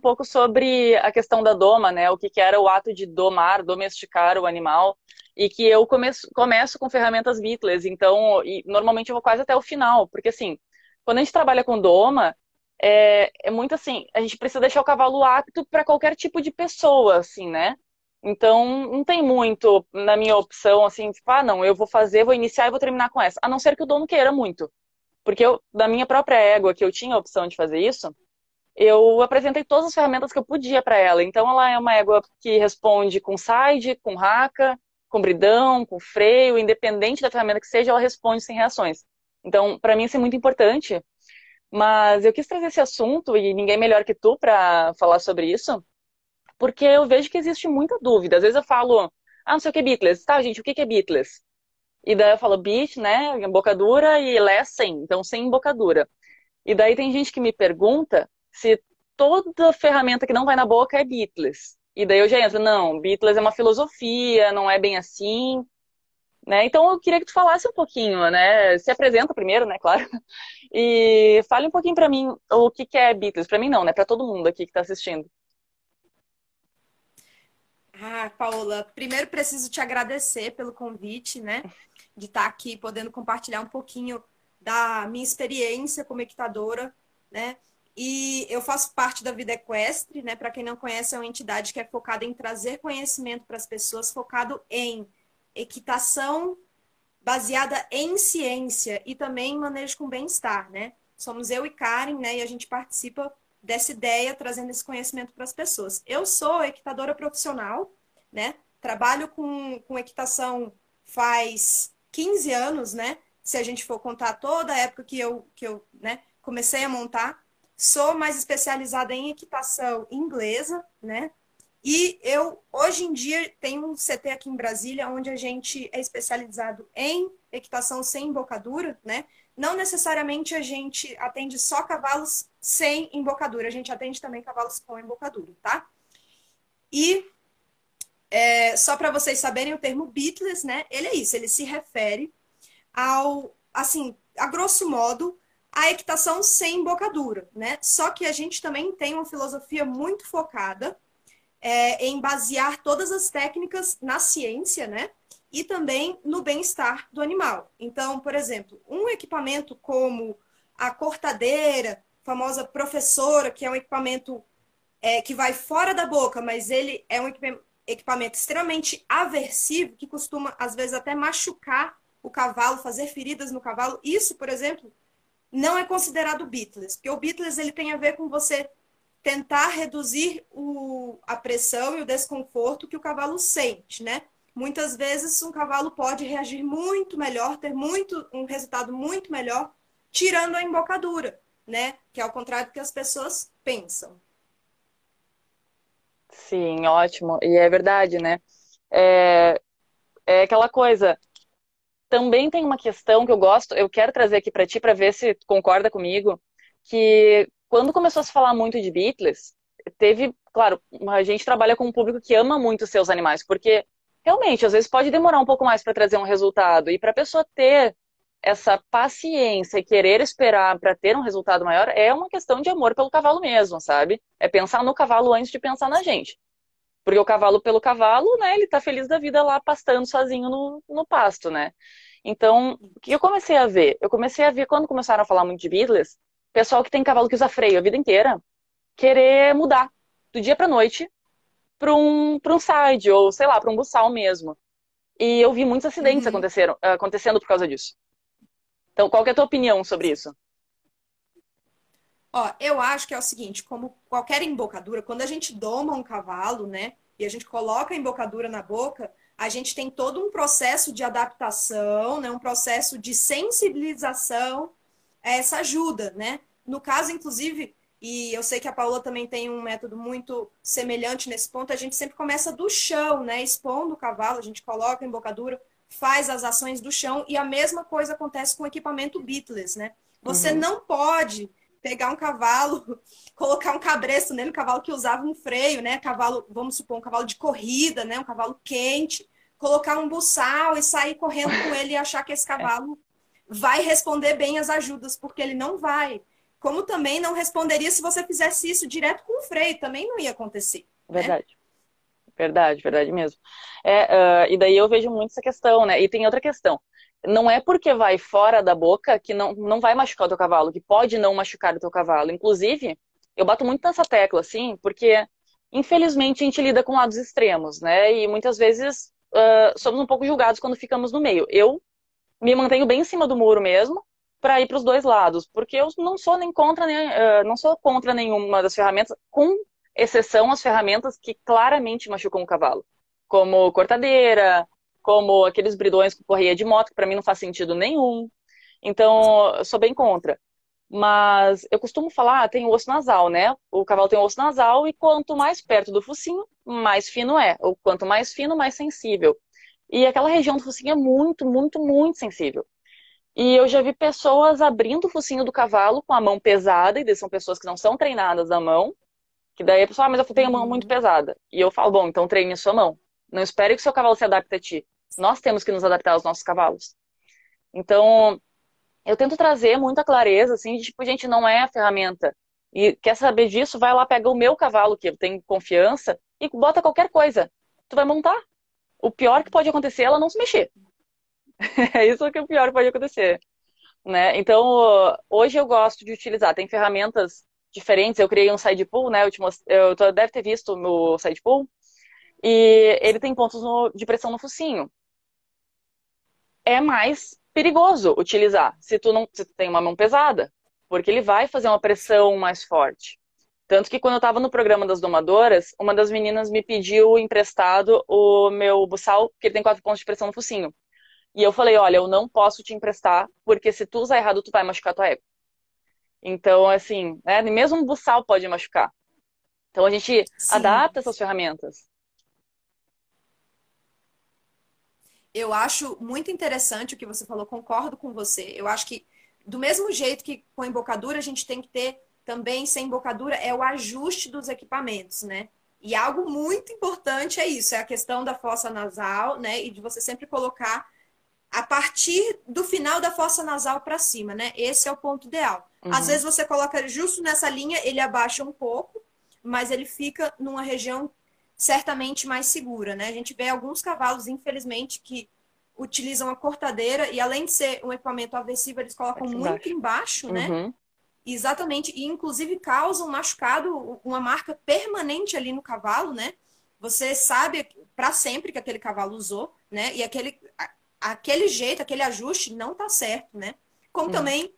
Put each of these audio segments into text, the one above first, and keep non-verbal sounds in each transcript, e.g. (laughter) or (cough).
pouco sobre a questão da doma, né? O que, que era o ato de domar, domesticar o animal. E que eu começo, começo com ferramentas Beatles, então, e normalmente eu vou quase até o final, porque assim, quando a gente trabalha com doma, é, é muito assim, a gente precisa deixar o cavalo apto para qualquer tipo de pessoa, assim, né? Então, não tem muito na minha opção, assim, tipo, ah, não, eu vou fazer, vou iniciar e vou terminar com essa. A não ser que o dono queira muito. Porque eu, da minha própria égua, que eu tinha a opção de fazer isso, eu apresentei todas as ferramentas que eu podia para ela. Então, ela é uma égua que responde com side, com raca, com bridão, com freio, independente da ferramenta que seja, ela responde sem reações. Então, para mim, isso é muito importante. Mas eu quis trazer esse assunto, e ninguém melhor que tu para falar sobre isso, porque eu vejo que existe muita dúvida. Às vezes eu falo, ah, não sei o que é Beatles. Tá, gente, o que é Beatles? E daí eu falo beat, né, embocadura e lé sem, então sem embocadura. E daí tem gente que me pergunta se toda ferramenta que não vai na boca é Beatles. E daí eu já entro, não, Beatles é uma filosofia, não é bem assim. Né? Então eu queria que tu falasse um pouquinho, né? Se apresenta primeiro, né, claro. (laughs) E fale um pouquinho para mim o que, que é Beatles. Para mim não, né? Para todo mundo aqui que está assistindo. Ah, Paola, primeiro preciso te agradecer pelo convite, né? De estar tá aqui podendo compartilhar um pouquinho da minha experiência como equitadora, né? E eu faço parte da Vida Equestre, né? Para quem não conhece, é uma entidade que é focada em trazer conhecimento para as pessoas, focado em equitação baseada em ciência e também manejo com bem-estar, né? Somos eu e Karen, né? E a gente participa dessa ideia, trazendo esse conhecimento para as pessoas. Eu sou equitadora profissional, né? Trabalho com, com equitação faz 15 anos, né? Se a gente for contar toda a época que eu, que eu né, comecei a montar. Sou mais especializada em equitação inglesa, né? E eu, hoje em dia, tenho um CT aqui em Brasília, onde a gente é especializado em equitação sem embocadura, né? Não necessariamente a gente atende só cavalos sem embocadura, a gente atende também cavalos com embocadura, tá? E é, só para vocês saberem, o termo beatless, né? Ele é isso, ele se refere ao, assim, a grosso modo, a equitação sem embocadura, né? Só que a gente também tem uma filosofia muito focada é, em basear todas as técnicas na ciência, né? E também no bem-estar do animal. Então, por exemplo, um equipamento como a cortadeira, famosa professora, que é um equipamento é, que vai fora da boca, mas ele é um equipamento extremamente aversivo, que costuma, às vezes, até machucar o cavalo, fazer feridas no cavalo. Isso, por exemplo, não é considerado beatless, porque o beatless ele tem a ver com você tentar reduzir o, a pressão e o desconforto que o cavalo sente, né? Muitas vezes um cavalo pode reagir muito melhor, ter muito um resultado muito melhor tirando a embocadura, né? Que é ao contrário do que as pessoas pensam. Sim, ótimo. E é verdade, né? É, é aquela coisa. Também tem uma questão que eu gosto, eu quero trazer aqui para ti para ver se tu concorda comigo, que quando começou a se falar muito de Beatles, teve, claro, a gente trabalha com um público que ama muito seus animais, porque realmente, às vezes pode demorar um pouco mais para trazer um resultado. E para a pessoa ter essa paciência e querer esperar para ter um resultado maior é uma questão de amor pelo cavalo mesmo, sabe? É pensar no cavalo antes de pensar na gente. Porque o cavalo pelo cavalo, né, ele tá feliz da vida lá pastando sozinho no, no pasto, né? Então, o que eu comecei a ver? Eu comecei a ver quando começaram a falar muito de Beatles, pessoal que tem cavalo que usa freio a vida inteira querer mudar do dia para noite para um, pra um side, ou sei lá, para um buçal mesmo. E eu vi muitos acidentes uhum. acontecendo por causa disso. Então, qual é a tua opinião sobre isso? Ó, eu acho que é o seguinte, como qualquer embocadura, quando a gente doma um cavalo, né, e a gente coloca a embocadura na boca, a gente tem todo um processo de adaptação, né, um processo de sensibilização essa ajuda, né? No caso, inclusive, e eu sei que a Paula também tem um método muito semelhante nesse ponto, a gente sempre começa do chão, né? Expondo o cavalo, a gente coloca a embocadura, faz as ações do chão, e a mesma coisa acontece com o equipamento beatless, né? Você uhum. não pode pegar um cavalo, (laughs) colocar um cabresto nele, um cavalo que usava um freio, né? Cavalo, vamos supor, um cavalo de corrida, né? Um cavalo quente, colocar um buçal e sair correndo com ele e achar que esse (laughs) cavalo vai responder bem as ajudas, porque ele não vai. como também não responderia se você fizesse isso direto com o freio, também não ia acontecer. Né? Verdade. Né? Verdade, verdade mesmo. É, uh, e daí eu vejo muito essa questão, né? E tem outra questão. Não é porque vai fora da boca que não, não vai machucar o teu cavalo, que pode não machucar o teu cavalo. Inclusive, eu bato muito nessa tecla, assim, porque infelizmente a gente lida com lados extremos, né? E muitas vezes uh, somos um pouco julgados quando ficamos no meio. Eu me mantenho bem em cima do muro mesmo, para ir para os dois lados, porque eu não sou nem contra nem, uh, não sou contra nenhuma das ferramentas, com exceção as ferramentas que claramente machucam o cavalo, como cortadeira, como aqueles bridões com correia de moto, que para mim não faz sentido nenhum. Então, eu sou bem contra. Mas eu costumo falar, ah, tem o osso nasal, né? O cavalo tem o osso nasal e quanto mais perto do focinho, mais fino é. Ou quanto mais fino, mais sensível. E aquela região do focinho é muito, muito, muito sensível. E eu já vi pessoas abrindo o focinho do cavalo com a mão pesada, e são pessoas que não são treinadas na mão, que daí a pessoa, ah, mas eu tenho a mão muito uhum. pesada. E eu falo, bom, então treine a sua mão. Não espere que o seu cavalo se adapte a ti. Nós temos que nos adaptar aos nossos cavalos. Então, eu tento trazer muita clareza, assim, de tipo, gente, não é a ferramenta. E quer saber disso, vai lá, pega o meu cavalo, que eu tenho confiança, e bota qualquer coisa. Tu vai montar. O pior que pode acontecer é ela não se mexer. (laughs) é isso que é o pior que pode acontecer. Né? Então, hoje eu gosto de utilizar, tem ferramentas diferentes. Eu criei um side pool, né? Eu, te most... eu deve ter visto no side pool. E ele tem pontos no... de pressão no focinho. É mais perigoso utilizar se tu não se tu tem uma mão pesada, porque ele vai fazer uma pressão mais forte. Tanto que quando eu estava no programa das domadoras, uma das meninas me pediu emprestado o meu buçal, que ele tem quatro pontos de pressão no focinho. E eu falei, olha, eu não posso te emprestar, porque se tu usar errado, tu vai machucar tua égua. Então, assim, né, mesmo um buçal pode machucar. Então a gente Sim. adapta essas ferramentas. Eu acho muito interessante o que você falou, concordo com você. Eu acho que do mesmo jeito que com embocadura a gente tem que ter também sem embocadura é o ajuste dos equipamentos, né? E algo muito importante é isso, é a questão da fossa nasal, né? E de você sempre colocar a partir do final da fossa nasal para cima, né? Esse é o ponto ideal. Uhum. Às vezes você coloca justo nessa linha, ele abaixa um pouco, mas ele fica numa região certamente mais segura, né? A gente vê alguns cavalos, infelizmente, que utilizam a cortadeira e além de ser um equipamento aversivo, eles colocam muito embaixo, embaixo né? Uhum. Exatamente, e inclusive causam um machucado, uma marca permanente ali no cavalo, né? Você sabe para sempre que aquele cavalo usou, né? E aquele aquele jeito, aquele ajuste não tá certo, né? Como hum. também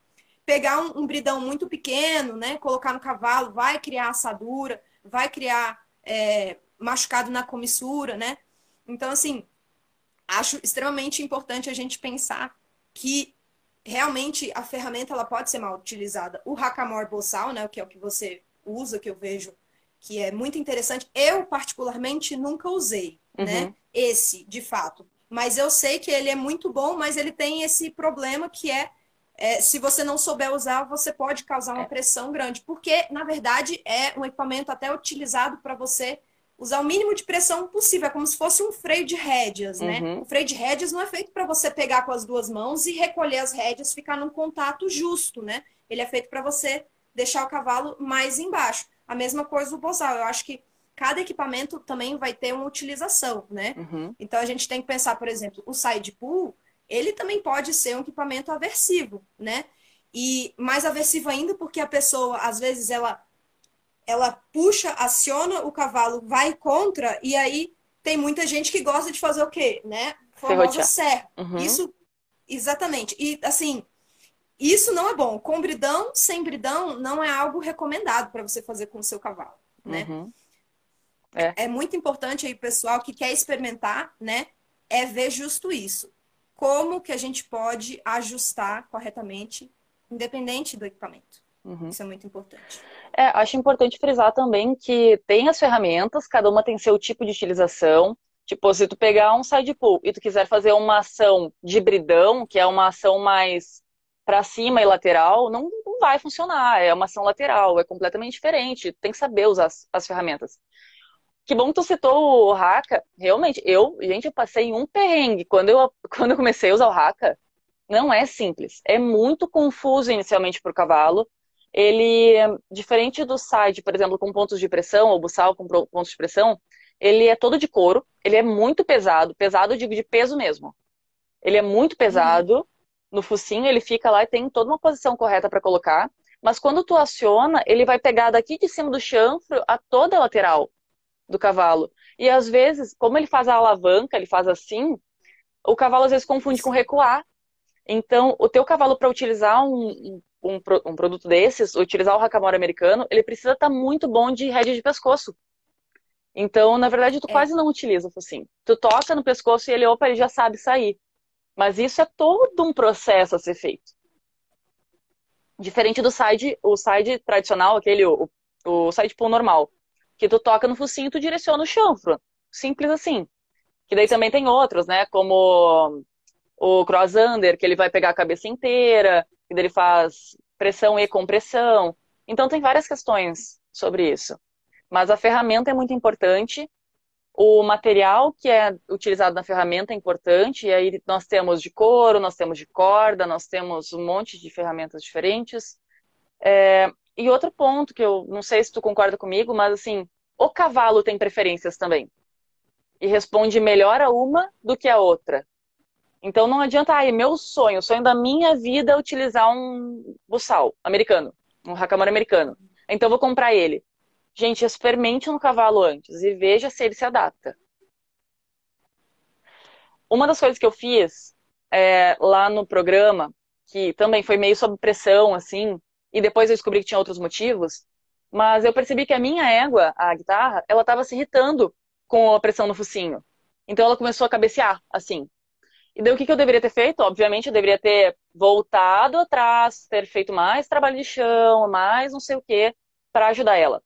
pegar um, um, bridão muito pequeno, né? Colocar no cavalo, vai criar assadura, vai criar é, machucado na comissura, né? Então, assim, acho extremamente importante a gente pensar que realmente a ferramenta ela pode ser mal utilizada. O Hackamore Bossal, né? Que é o que você usa, que eu vejo que é muito interessante. Eu, particularmente, nunca usei, uhum. né? Esse, de fato mas eu sei que ele é muito bom, mas ele tem esse problema que é, é se você não souber usar, você pode causar uma é. pressão grande, porque na verdade é um equipamento até utilizado para você usar o mínimo de pressão possível, é como se fosse um freio de rédeas, né? Uhum. O freio de rédeas não é feito para você pegar com as duas mãos e recolher as rédeas, ficar num contato justo, né? Ele é feito para você deixar o cavalo mais embaixo. A mesma coisa o bozal. Eu acho que cada equipamento também vai ter uma utilização, né? Uhum. Então a gente tem que pensar, por exemplo, o side pull, ele também pode ser um equipamento aversivo, né? E mais aversivo ainda porque a pessoa, às vezes, ela ela puxa, aciona o cavalo, vai contra, e aí tem muita gente que gosta de fazer o quê, né? Famosa serra. Uhum. Isso, exatamente. E, assim, isso não é bom. Com bridão, sem bridão, não é algo recomendado para você fazer com o seu cavalo, né? Uhum. É. é muito importante aí, pessoal, que quer experimentar, né? É ver justo isso. Como que a gente pode ajustar corretamente, independente do equipamento. Uhum. Isso é muito importante. É, acho importante frisar também que tem as ferramentas, cada uma tem seu tipo de utilização. Tipo, se tu pegar um side pull e tu quiser fazer uma ação de bridão, que é uma ação mais para cima e lateral, não, não vai funcionar. É uma ação lateral, é completamente diferente. Tem que saber usar as, as ferramentas. Que bom que tu citou o Haka. Realmente, eu, gente, eu passei um perrengue. Quando eu, (laughs) quando eu comecei a usar o Haka, não é simples. É muito confuso inicialmente para o cavalo. Ele, diferente do side, por exemplo, com pontos de pressão, ou buçal com pontos de pressão, ele é todo de couro, ele é muito pesado, pesado eu digo de peso mesmo. Ele é muito pesado, no focinho ele fica lá e tem toda uma posição correta para colocar, mas quando tu aciona, ele vai pegar daqui de cima do chanfro a toda a lateral do cavalo. E às vezes, como ele faz a alavanca, ele faz assim, o cavalo às vezes confunde com recuar. Então, o teu cavalo para utilizar um, um, um, produto desses, utilizar o hackamore americano, ele precisa estar tá muito bom de rede de pescoço. Então, na verdade, tu é. quase não utiliza o focinho. Tu toca no pescoço e ele, opa, ele já sabe sair. Mas isso é todo um processo a ser feito. Diferente do side, o side tradicional, aquele, o, o side pull normal. Que tu toca no focinho e tu direciona o chanfro. Simples assim. Que daí também tem outros, né? Como o cross under, que ele vai pegar a cabeça inteira, daí ele faz pressão e compressão. Então tem várias questões sobre isso. Mas a ferramenta é muito importante. O material que é utilizado na ferramenta é importante, e aí nós temos de couro, nós temos de corda, nós temos um monte de ferramentas diferentes. É, e outro ponto que eu não sei se tu concorda comigo, mas assim, o cavalo tem preferências também. E responde melhor a uma do que a outra. Então não adianta, ai, meu sonho, o sonho da minha vida é utilizar um buçal americano, um hackamore americano. Então vou comprar ele. Gente, experimente no cavalo antes e veja se ele se adapta. Uma das coisas que eu fiz é, lá no programa, que também foi meio sob pressão, assim, e depois eu descobri que tinha outros motivos, mas eu percebi que a minha égua, a guitarra, ela estava se irritando com a pressão no focinho. Então ela começou a cabecear, assim. E daí o que, que eu deveria ter feito? Obviamente eu deveria ter voltado atrás, ter feito mais trabalho de chão, mais não sei o que, para ajudar ela.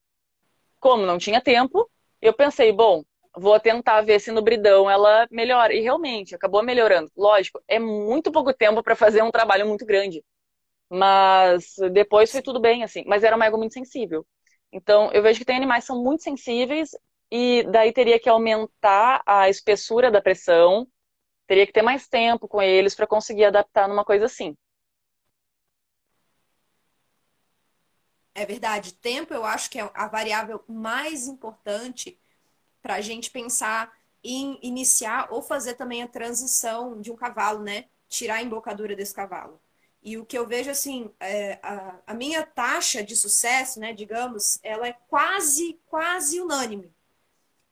Como não tinha tempo, eu pensei, bom, vou tentar ver se no bridão ela melhora. E realmente, acabou melhorando. Lógico, é muito pouco tempo para fazer um trabalho muito grande. Mas depois foi tudo bem, assim. Mas era uma égua muito sensível. Então, eu vejo que tem animais que são muito sensíveis e daí teria que aumentar a espessura da pressão, teria que ter mais tempo com eles para conseguir adaptar numa coisa assim. É verdade. Tempo eu acho que é a variável mais importante para a gente pensar em iniciar ou fazer também a transição de um cavalo, né? Tirar a embocadura desse cavalo. E o que eu vejo, assim, é, a, a, minha taxa de sucesso, né, digamos, ela é quase, quase unânime.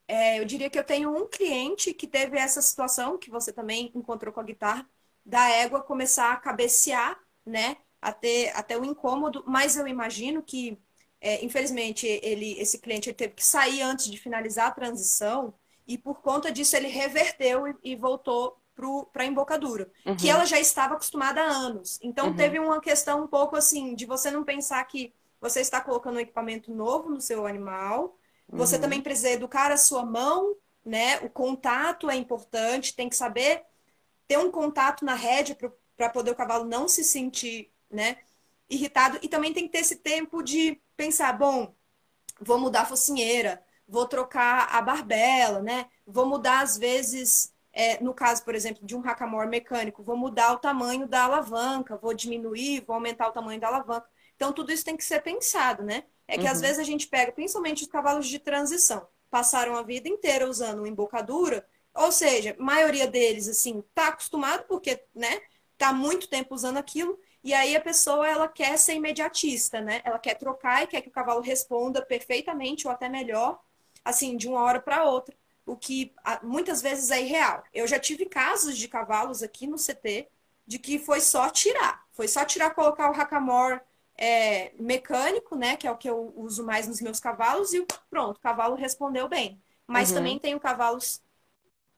É, eu diria que eu tenho um cliente que teve essa situação, que você também encontrou com a guitarra, da égua começar a cabecear, né? até, até o incômodo, mas eu imagino que, é, infelizmente, ele, esse cliente ele teve que sair antes de finalizar a transição e por conta disso ele reverteu e, e voltou para a embocadura, uhum. que ela já estava acostumada há anos. Então uhum. teve uma questão um pouco assim de você não pensar que você está colocando um equipamento novo no seu animal, você uhum. também precisa educar a sua mão, né? O contato é importante, tem que saber ter um contato na rédea para poder o cavalo não se sentir né? Irritado. E também tem que ter esse tempo de pensar, bom, vou mudar a focinheira, vou trocar a barbela, né? Vou mudar, às vezes, é, no caso, por exemplo, de um hackamore mecânico, vou mudar o tamanho da alavanca, vou diminuir, vou aumentar o tamanho da alavanca. Então, tudo isso tem que ser pensado, né? É que uhum. às vezes a gente pega, principalmente os cavalos de transição, passaram a vida inteira usando embocadura, ou seja, a maioria deles, assim, tá acostumado porque, né, tá muito tempo usando aquilo, e aí a pessoa ela quer ser imediatista, né? Ela quer trocar e quer que o cavalo responda perfeitamente ou até melhor, assim, de uma hora para outra, o que muitas vezes é irreal. Eu já tive casos de cavalos aqui no CT de que foi só tirar, foi só tirar, colocar o hackamore é, mecânico, né? Que é o que eu uso mais nos meus cavalos e pronto, o cavalo respondeu bem. Mas uhum. também tenho cavalos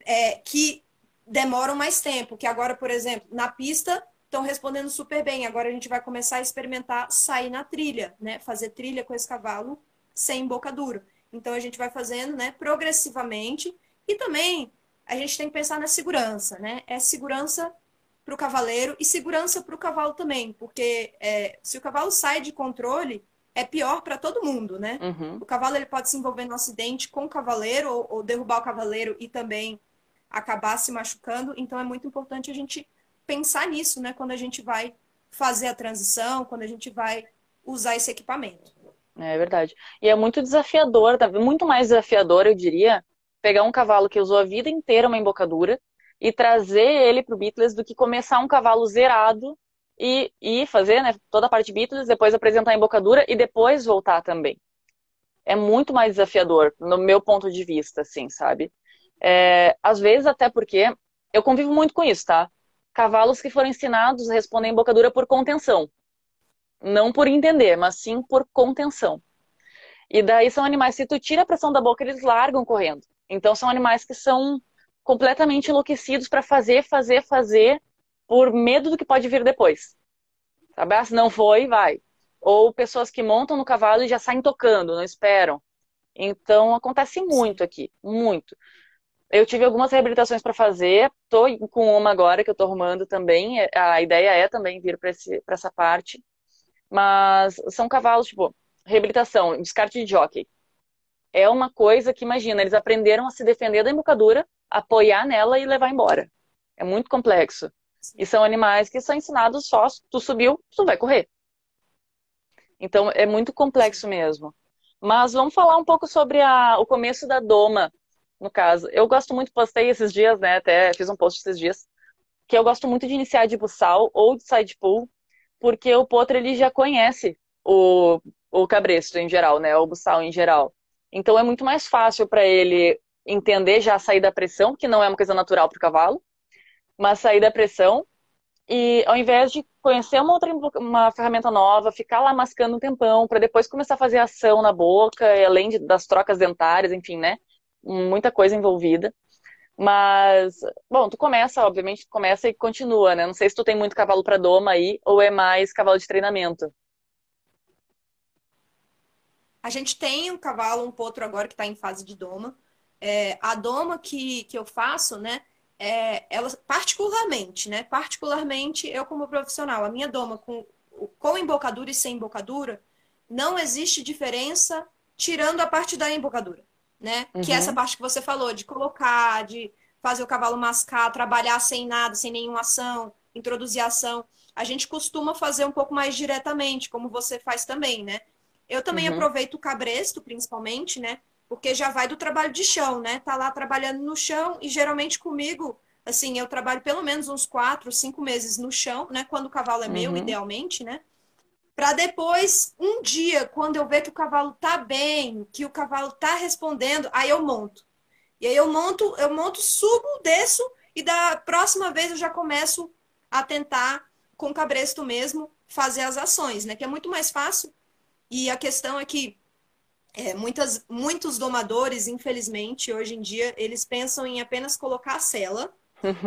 é, que demoram mais tempo, que agora, por exemplo, na pista estão respondendo super bem. Agora a gente vai começar a experimentar sair na trilha, né? Fazer trilha com esse cavalo sem embocadura. Então a gente vai fazendo, né, progressivamente. E também a gente tem que pensar na segurança, né? É segurança para o cavaleiro e segurança para o cavalo também, porque é, se o cavalo sai de controle, é pior para todo mundo, né? Uhum. O cavalo ele pode se envolver no acidente com o cavaleiro ou, ou derrubar o cavaleiro e também acabar se machucando. Então é muito importante a gente pensar nisso, né? Quando a gente vai fazer a transição, quando a gente vai usar esse equipamento. É verdade. E é muito desafiador, tá? muito mais desafiador, eu diria, pegar um cavalo que usou a vida inteira uma embocadura e trazer ele para o Beatles do que começar um cavalo zerado e, e fazer né, toda a parte Beatles, depois apresentar a embocadura e depois voltar também. É muito mais desafiador, no meu ponto de vista, assim, sabe? É, às vezes até porque eu convivo muito com isso, tá? Cavalos que foram ensinados respondem embocadura por contenção. Não por entender, mas sim por contenção. E daí são animais, se tu tira a pressão da boca, eles largam correndo. Então são animais que são completamente enlouquecidos para fazer, fazer, fazer, por medo do que pode vir depois. Sabe? Ah, se não foi, vai. Ou pessoas que montam no cavalo e já saem tocando, não esperam. Então acontece muito aqui, muito. Eu tive algumas reabilitações para fazer, tô com uma agora que eu tô arrumando também. A ideia é também vir para essa parte. Mas são cavalos, tipo, reabilitação, descarte de jockey. É uma coisa que, imagina, eles aprenderam a se defender da embocadura, apoiar nela e levar embora. É muito complexo. E são animais que são ensinados só, tu subiu, tu vai correr. Então é muito complexo mesmo. Mas vamos falar um pouco sobre a, o começo da doma, no caso. Eu gosto muito, postei esses dias, né? Até fiz um post esses dias, que eu gosto muito de iniciar de buçal ou de side pull, porque o potro ele já conhece o, o cabresto em geral, né? O buçal em geral. Então é muito mais fácil para ele entender já sair da pressão, que não é uma coisa natural para o cavalo, mas sair da pressão e ao invés de conhecer uma outra uma ferramenta nova, ficar lá mascando um tempão para depois começar a fazer ação na boca, além de, das trocas dentárias, enfim, né? Muita coisa envolvida. Mas, bom, tu começa, obviamente, tu começa e continua, né? Não sei se tu tem muito cavalo para doma aí ou é mais cavalo de treinamento. A gente tem um cavalo, um potro agora que está em fase de doma. É, a doma que, que eu faço, né? É, ela particularmente, né? Particularmente eu como profissional, a minha doma com, com embocadura e sem embocadura, não existe diferença tirando a parte da embocadura né? Uhum. Que é essa uhum. parte que você falou, de colocar, de fazer o cavalo mascar, trabalhar sem nada, sem nenhuma ação, introduzir ação. A gente costuma fazer um pouco mais diretamente, como você faz também, né? Eu também uhum. aproveito o cabresto, principalmente, né? Porque já vai do trabalho de chão, né? Tá lá trabalhando no chão e geralmente comigo, assim, eu trabalho pelo menos uns quatro, cinco meses no chão, né? Quando o cavalo é meu, uhum. idealmente, né? para depois, um dia, quando eu ver que o cavalo tá bem, que o cavalo tá respondendo, aí eu monto. E aí eu monto, eu monto, subo, desço e da próxima vez eu já começo a tentar com o cabresto mesmo fazer as ações, né? Que é muito mais fácil. E a questão é que é, muitas, muitos domadores, infelizmente, hoje em dia, eles pensam em apenas colocar a cela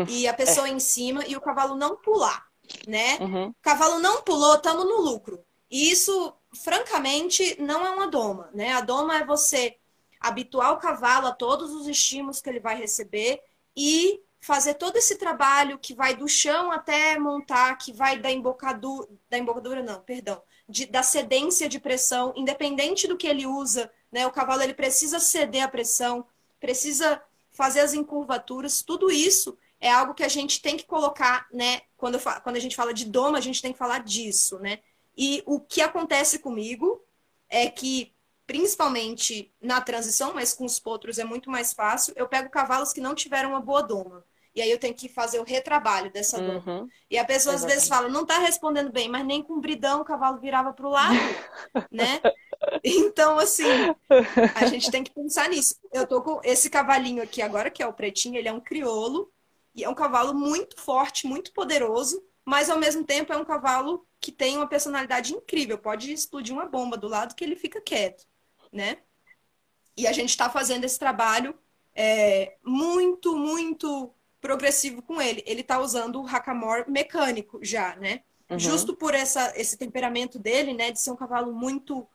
e a pessoa é. em cima e o cavalo não pular né? Uhum. O cavalo não pulou, estamos no lucro. E isso, francamente, não é uma doma, né? A doma é você habituar o cavalo a todos os estímulos que ele vai receber e fazer todo esse trabalho que vai do chão até montar, que vai da embocadura, da embocadura não, perdão, de, da cedência de pressão, independente do que ele usa, né? O cavalo ele precisa ceder a pressão, precisa fazer as encurvaturas, tudo isso é algo que a gente tem que colocar, né? Quando, quando a gente fala de doma, a gente tem que falar disso, né? E o que acontece comigo é que, principalmente na transição, mas com os potros é muito mais fácil, eu pego cavalos que não tiveram uma boa doma. E aí eu tenho que fazer o retrabalho dessa doma. Uhum. E a pessoa às vezes fala, não tá respondendo bem, mas nem com bridão o cavalo virava pro lado, (laughs) né? Então, assim, a gente tem que pensar nisso. Eu tô com esse cavalinho aqui agora, que é o pretinho, ele é um criolo, e é um cavalo muito forte, muito poderoso, mas ao mesmo tempo é um cavalo que tem uma personalidade incrível. Pode explodir uma bomba do lado que ele fica quieto, né? E a gente está fazendo esse trabalho é, muito, muito progressivo com ele. Ele está usando o hackamore mecânico já, né? Uhum. Justo por essa, esse temperamento dele, né? De ser um cavalo muito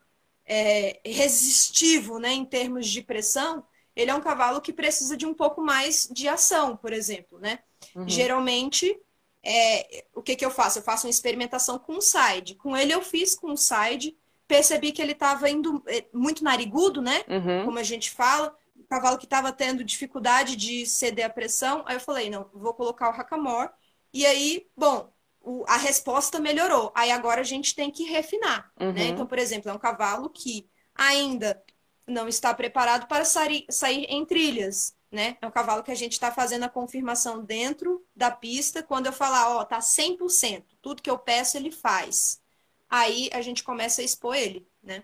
é, resistivo, né? Em termos de pressão ele é um cavalo que precisa de um pouco mais de ação, por exemplo, né? Uhum. Geralmente, é, o que, que eu faço? Eu faço uma experimentação com o side. Com ele eu fiz com o side, percebi que ele estava indo é, muito narigudo, né? Uhum. Como a gente fala. Cavalo que estava tendo dificuldade de ceder a pressão. Aí eu falei, não, vou colocar o hackamore. E aí, bom, o, a resposta melhorou. Aí agora a gente tem que refinar, né? Uhum. né? Então, por exemplo, é um cavalo que ainda não está preparado para sair, sair em trilhas, né? É um cavalo que a gente está fazendo a confirmação dentro da pista. Quando eu falar, ó, tá 100%, tudo que eu peço ele faz. Aí a gente começa a expor ele, né?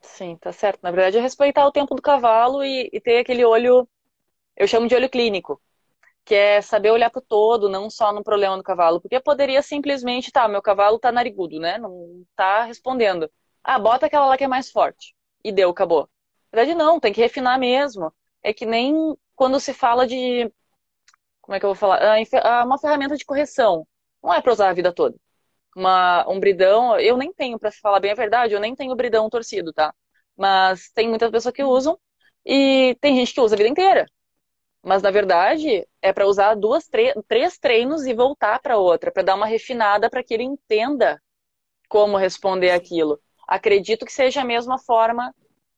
Sim, tá certo. Na verdade, é respeitar o tempo do cavalo e, e ter aquele olho, eu chamo de olho clínico, que é saber olhar para o todo, não só no problema do cavalo. Porque poderia simplesmente, tá, meu cavalo tá narigudo, né? Não tá respondendo. Ah, bota aquela lá que é mais forte. E deu, acabou. Na verdade, não, tem que refinar mesmo. É que nem quando se fala de. Como é que eu vou falar? Ah, ah, uma ferramenta de correção. Não é para usar a vida toda. Uma, um bridão, eu nem tenho, para falar bem a verdade, eu nem tenho bridão torcido, tá? Mas tem muitas pessoas que usam e tem gente que usa a vida inteira. Mas na verdade é para usar duas, três treinos e voltar para outra, para dar uma refinada para que ele entenda como responder aquilo. Acredito que seja a mesma forma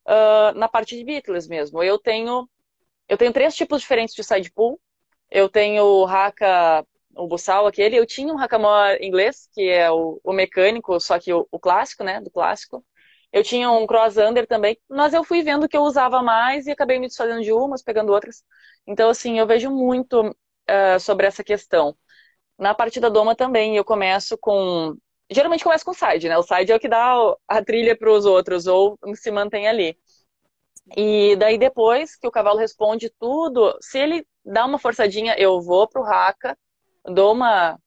uh, na parte de Beatles mesmo. Eu tenho eu tenho três tipos diferentes de side pull. Eu tenho o Haka, o buçal aquele. Eu tinha um Hakamor inglês, que é o, o mecânico, só que o, o, clássico, né, do clássico. Eu tinha um cross under também, mas eu fui vendo que eu usava mais e acabei me desfazendo de umas, pegando outras. Então, assim, eu vejo muito uh, sobre essa questão. Na parte da doma também, eu começo com. Geralmente começo com side, né? O side é o que dá a trilha para os outros, ou se mantém ali. E daí depois que o cavalo responde tudo, se ele dá uma forçadinha, eu vou pro raca, dou uma,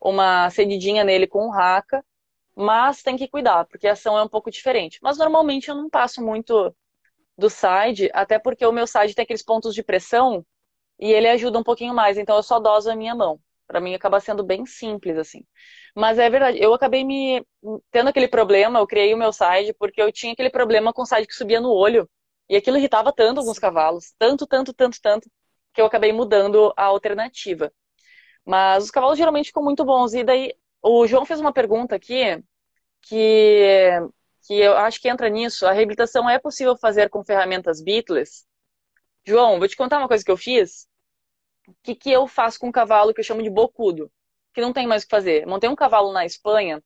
uma cedidinha nele com o raca, mas tem que cuidar, porque a ação é um pouco diferente. Mas normalmente eu não passo muito do side, até porque o meu side tem aqueles pontos de pressão e ele ajuda um pouquinho mais, então eu só doso a minha mão. Para mim acaba sendo bem simples assim. Mas é verdade, eu acabei me tendo aquele problema, eu criei o meu side porque eu tinha aquele problema com o side que subia no olho. E aquilo irritava tanto alguns cavalos, tanto, tanto, tanto, tanto, que eu acabei mudando a alternativa. Mas os cavalos geralmente ficam muito bons. E daí, o João fez uma pergunta aqui que, que eu acho que entra nisso. A reabilitação é possível fazer com ferramentas Beatles? João, vou te contar uma coisa que eu fiz. O que, que eu faço com um cavalo que eu chamo de bocudo? Que não tem mais o que fazer. Montei um cavalo na Espanha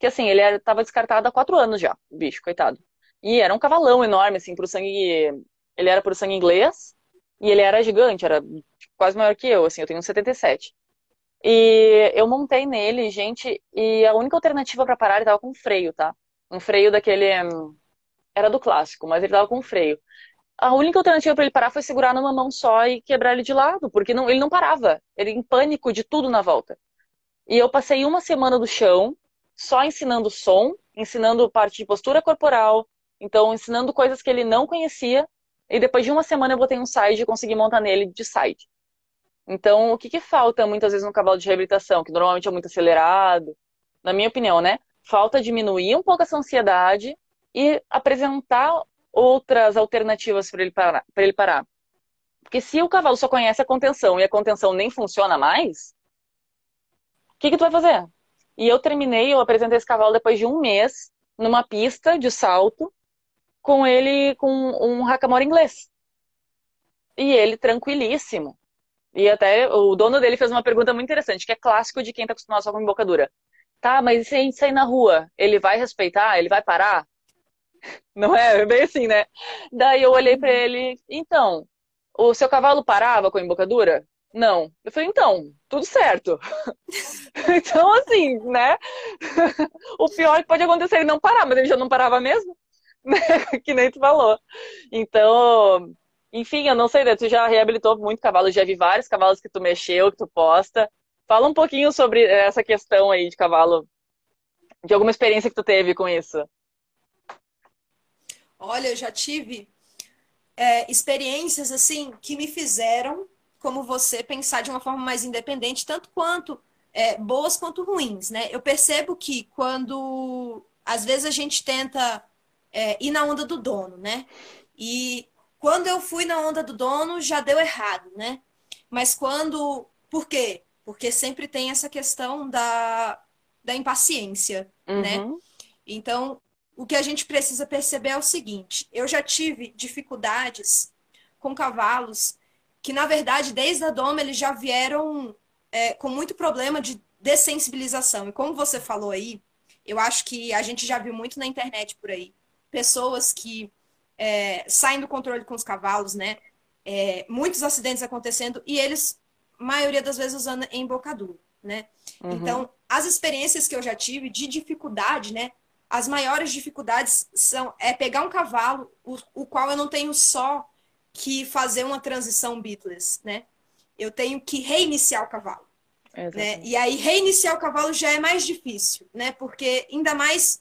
que, assim, ele estava descartado há quatro anos já, o bicho, coitado. E era um cavalão enorme, assim, pro sangue. Ele era pro sangue inglês. E ele era gigante, era quase maior que eu, assim, eu tenho 77. E eu montei nele, gente, e a única alternativa para parar ele tava com freio, tá? Um freio daquele. Era do clássico, mas ele tava com freio. A única alternativa para ele parar foi segurar numa mão só e quebrar ele de lado, porque não, ele não parava. Ele em pânico de tudo na volta. E eu passei uma semana do chão, só ensinando som, ensinando parte de postura corporal, então, ensinando coisas que ele não conhecia. E depois de uma semana eu botei um side e consegui montar nele de side. Então, o que, que falta muitas vezes no cavalo de reabilitação, que normalmente é muito acelerado, na minha opinião, né? Falta diminuir um pouco essa ansiedade e apresentar outras alternativas para ele parar, para ele parar. Porque se o cavalo só conhece a contenção e a contenção nem funciona mais, o que, que tu vai fazer? E eu terminei, eu apresentei esse cavalo depois de um mês numa pista de salto com ele com um hackamore inglês. E ele tranquilíssimo. E até o dono dele fez uma pergunta muito interessante, que é clássico de quem está acostumado só com embocadura. Tá, mas se a gente sair na rua, ele vai respeitar? Ele vai parar? (laughs) Não é? É bem assim, né? Daí eu olhei para ele, então, o seu cavalo parava com a embocadura? Não. Eu falei, então, tudo certo. (laughs) então, assim, né? (laughs) o pior que pode acontecer é ele não parar, mas ele já não parava mesmo. que nem tu falou. Então, enfim, eu não sei, né? Tu já reabilitou muito cavalo, já vi vários cavalos que tu mexeu, que tu posta. Fala um pouquinho sobre essa questão aí de cavalo, de alguma experiência que tu teve com isso. Olha, eu já tive é, experiências assim que me fizeram, como você, pensar de uma forma mais independente, tanto quanto é, boas quanto ruins, né? Eu percebo que quando às vezes a gente tenta é, ir na onda do dono, né? E quando eu fui na onda do dono, já deu errado, né? Mas quando. Por quê? Porque sempre tem essa questão da, da impaciência, né? uhum. né? Então, o que a gente precisa perceber é o seguinte: eu já tive dificuldades com cavalos que, na verdade, desde a doma, eles já vieram é, com muito problema de dessensibilização. E como você falou aí, eu acho que a gente já viu muito na internet por aí, pessoas que é, saem do controle com os cavalos, né? É, muitos acidentes acontecendo e eles, maioria das vezes, usando embocadura, né? Uhum. Então, as experiências que eu já tive de dificuldade, né? As maiores dificuldades são é pegar um cavalo, o, o qual eu não tenho só que fazer uma transição beatless, né? Eu tenho que reiniciar o cavalo. Né? E aí, reiniciar o cavalo já é mais difícil, né? Porque ainda mais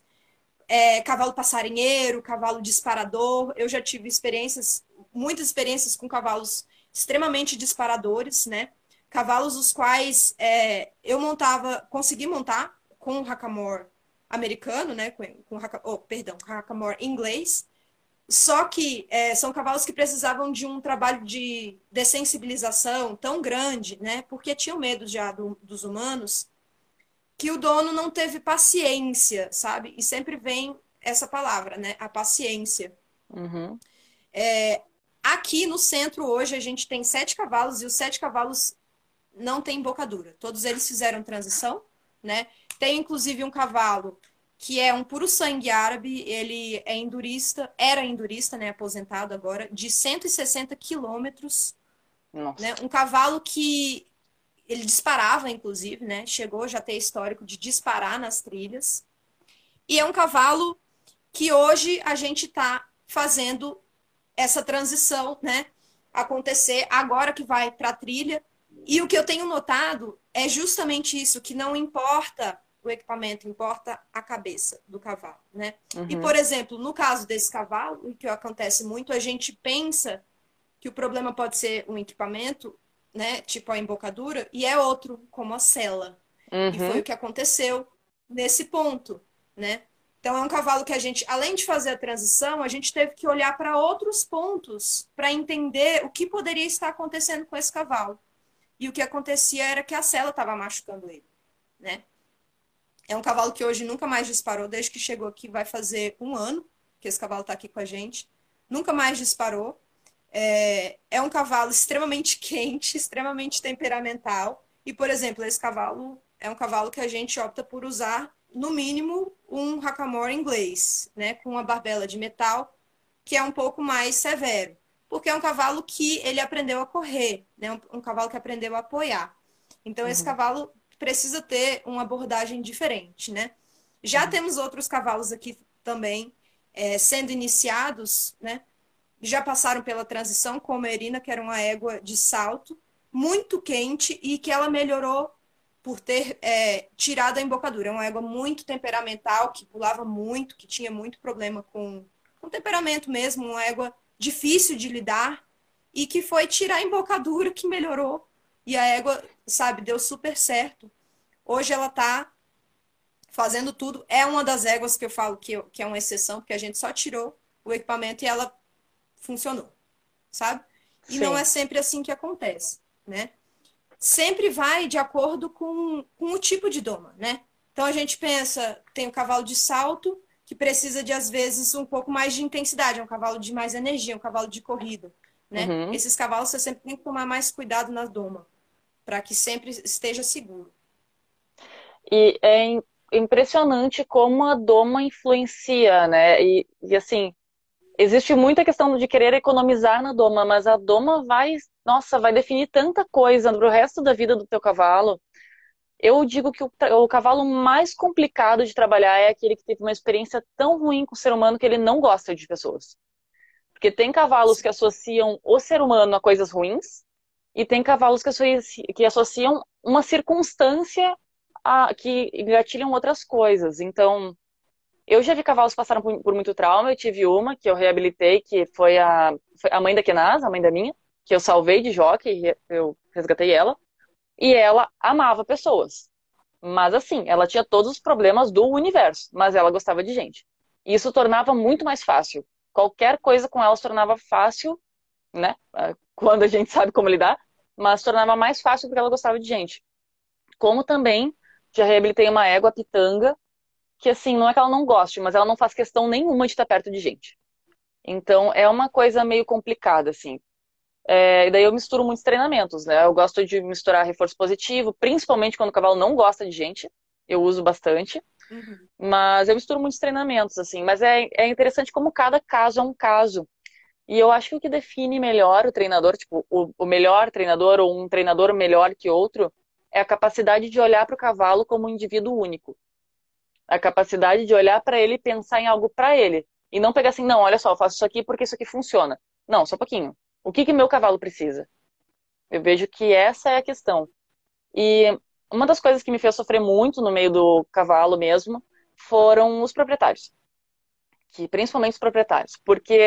é, cavalo passarinheiro, cavalo disparador. Eu já tive experiências, muitas experiências com cavalos extremamente disparadores, né? Cavalos os quais é, eu montava, consegui montar com o hackamore americano, né? Com, com oh, perdão, com hackamore inglês. Só que é, são cavalos que precisavam de um trabalho de dessensibilização tão grande, né? Porque tinham medo já do, dos humanos, que o dono não teve paciência, sabe? E sempre vem essa palavra, né? A paciência. Uhum. É, aqui no centro hoje a gente tem sete cavalos e os sete cavalos não têm embocadura. Todos eles fizeram transição, né? Tem inclusive um cavalo que é um puro sangue árabe, ele é endurista, era endurista, né, aposentado agora, de 160 quilômetros. Né, um cavalo que ele disparava, inclusive, né? Chegou já a ter histórico de disparar nas trilhas. E é um cavalo que hoje a gente está fazendo essa transição, né? Acontecer agora que vai para a trilha. E o que eu tenho notado é justamente isso, que não importa o equipamento, importa a cabeça do cavalo, né? Uhum. E, por exemplo, no caso desse cavalo, o que acontece muito, a gente pensa que o problema pode ser um equipamento, né? Tipo a embocadura, e é outro, como a cela. Uhum. E foi o que aconteceu nesse ponto, né? Então é um cavalo que a gente, além de fazer a transição, a gente teve que olhar para outros pontos para entender o que poderia estar acontecendo com esse cavalo. E o que acontecia era que a cela estava machucando ele, né? É um cavalo que hoje nunca mais disparou, desde que chegou aqui vai fazer um ano que esse cavalo está aqui com a gente. Nunca mais disparou. É, é um cavalo extremamente (laughs) quente, extremamente temperamental. E, por exemplo, esse cavalo é um cavalo que a gente opta por usar, no mínimo, um hackamore inglês, né? Com uma barbela de metal, que é um pouco mais severo. Porque é um cavalo que ele aprendeu a correr, né? Um, um cavalo que aprendeu a apoiar. Então, uhum. esse cavalo precisa ter uma abordagem diferente, né? Já uhum. temos outros cavalos aqui também é, sendo iniciados, né? Já passaram pela transição, como a Erina, que era uma égua de salto, muito quente e que ela melhorou por ter é, tirado a embocadura. É uma égua muito temperamental, que pulava muito, que tinha muito problema com, com temperamento mesmo, uma égua difícil de lidar e que foi tirar a embocadura que melhorou e a égua, sabe, deu super certo. Hoje ela tá fazendo tudo. É uma das éguas que eu falo que, que é uma exceção, porque a gente só tirou o equipamento e ela funcionou, sabe? E Sim. não é sempre assim que acontece, né? Sempre vai de acordo com, com o tipo de doma, né? Então a gente pensa, tem o cavalo de salto, que precisa de, às vezes, um pouco mais de intensidade, é um cavalo de mais energia, um cavalo de corrida, né? Uhum. Esses cavalos você sempre tem que tomar mais cuidado na doma para que sempre esteja seguro. E é impressionante como a doma influencia, né? E, e assim, existe muita questão de querer economizar na doma, mas a doma vai, nossa, vai definir tanta coisa para o resto da vida do teu cavalo. Eu digo que o, o, cavalo mais complicado de trabalhar é aquele que teve uma experiência tão ruim com o ser humano que ele não gosta de pessoas. Porque tem cavalos que associam o ser humano a coisas ruins, e tem cavalos que associam, que associam uma circunstância a, que engatilham outras coisas. Então, eu já vi cavalos que passaram por, por, muito trauma. Eu tive uma que eu reabilitei, que foi a, foi a mãe da Kenaz, a mãe da minha, que eu salvei de jockey, eu resgatei ela. E ela amava pessoas. Mas assim, ela tinha todos os problemas do universo, mas ela gostava de gente. Isso tornava muito mais fácil. Qualquer coisa com ela se tornava fácil, né? Quando a gente sabe como lidar, mas tornava mais fácil porque ela gostava de gente. Como também já reabilitei uma égua pitanga, que assim, não é que ela não goste, mas ela não faz questão nenhuma de estar perto de gente. Então, é uma coisa meio complicada, assim. É, e daí eu misturo muitos treinamentos, né? Eu gosto de misturar reforço positivo, principalmente quando o cavalo não gosta de gente. Eu uso bastante. Uhum. Mas eu misturo muitos treinamentos, assim. Mas é, é interessante como cada caso é um caso. E eu acho que o que define melhor o treinador, tipo, o, o melhor treinador ou um treinador melhor que outro, é a capacidade de olhar para o cavalo como um indivíduo único. A capacidade de olhar para ele e pensar em algo para ele. E não pegar assim, não, olha só, eu faço isso aqui porque isso aqui funciona. Não, só um pouquinho. O que que meu cavalo precisa? Eu vejo que essa é a questão. E uma das coisas que me fez sofrer muito no meio do cavalo mesmo foram os proprietários. Que, principalmente os proprietários. Porque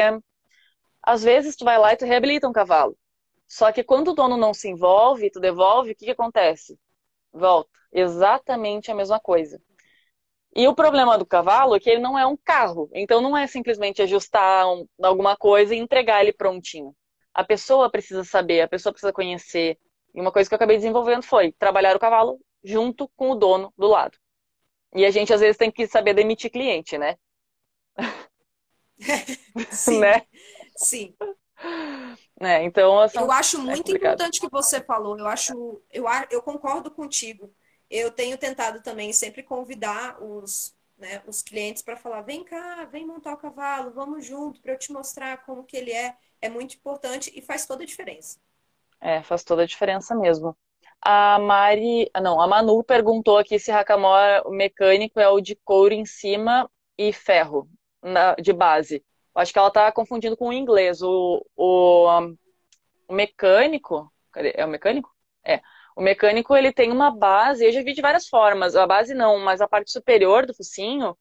às vezes tu vai lá e tu reabilita um cavalo. Só que quando o dono não se envolve, tu devolve, o que, que acontece? Volta. Exatamente a mesma coisa. E o problema do cavalo é que ele não é um carro. Então não é simplesmente ajustar um, alguma coisa e entregar ele prontinho. A pessoa precisa saber, a pessoa precisa conhecer. E uma coisa que eu acabei desenvolvendo foi trabalhar o cavalo junto com o dono do lado. E a gente às vezes tem que saber demitir cliente, né? (laughs) Sim. né? Sim. É, então, eu acho é muito é importante que você falou. Eu acho, eu, eu concordo contigo. Eu tenho tentado também sempre convidar os, né, os clientes para falar: vem cá, vem montar o cavalo, vamos junto para eu te mostrar como que ele é. É muito importante e faz toda a diferença. É, faz toda a diferença mesmo. A Mari, não, a Manu perguntou aqui se Hackamore mecânico é o de couro em cima e ferro na, de base. Acho que ela está confundindo com o inglês. O, o, o mecânico. É o mecânico? É. O mecânico ele tem uma base, eu já vi de várias formas. A base não, mas a parte superior do focinho,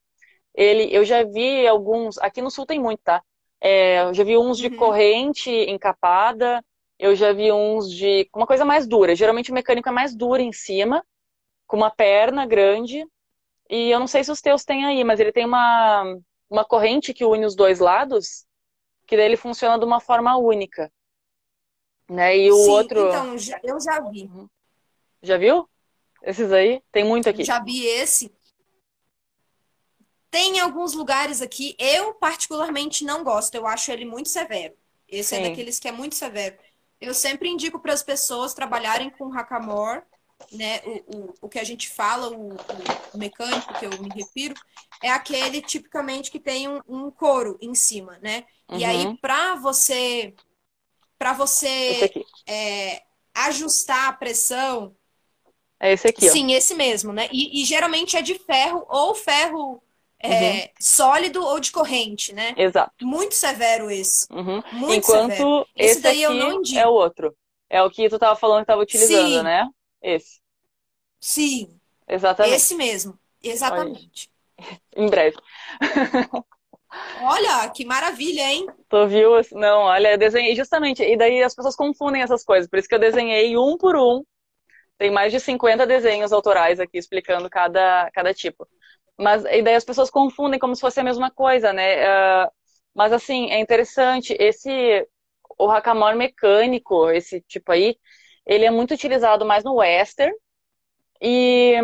ele, eu já vi alguns. Aqui no sul tem muito, tá? É, eu já vi uns de uhum. corrente encapada. Eu já vi uns de uma coisa mais dura. Geralmente o mecânico é mais duro em cima, com uma perna grande. E eu não sei se os teus têm aí, mas ele tem uma uma corrente que une os dois lados, que daí ele funciona de uma forma única. Né? E o Sim, outro. Então, já, eu já vi. Uhum. Já viu? Esses aí? Tem muito aqui. Já vi esse. Tem alguns lugares aqui, eu particularmente não gosto, eu acho ele muito severo. Esse é Sim. é daqueles que é muito severo. Eu sempre indico para as pessoas trabalharem com hackamore né, o, o, o que a gente fala, o, o, mecânico que eu me refiro, é aquele tipicamente que tem um, um couro em cima, né? Uhum. E aí, para você para você é, ajustar a pressão. É esse aqui. Ó. Sim, esse mesmo, né? E, e geralmente é de ferro ou ferro é, uhum. sólido ou de corrente, né? Exato. Muito severo esse. Uhum. Muito Enquanto severo. Esse, esse daí eu não indico. É o outro. É o que tu tava falando que tava utilizando, Sim. né? Esse. Sim. Exatamente. Esse mesmo. Exatamente. (laughs) em breve. Olha, que maravilha, hein? Tu viu? Não, olha, eu desenhei justamente. E daí as pessoas confundem essas coisas. Por isso que eu desenhei um por um. Tem mais de 50 desenhos autorais aqui explicando cada, cada tipo. Mas e daí as pessoas confundem como se fosse a mesma coisa, né? Uh, mas assim, é interessante. Esse. O hackamore mecânico, esse tipo aí, ele é muito utilizado mais no western. E,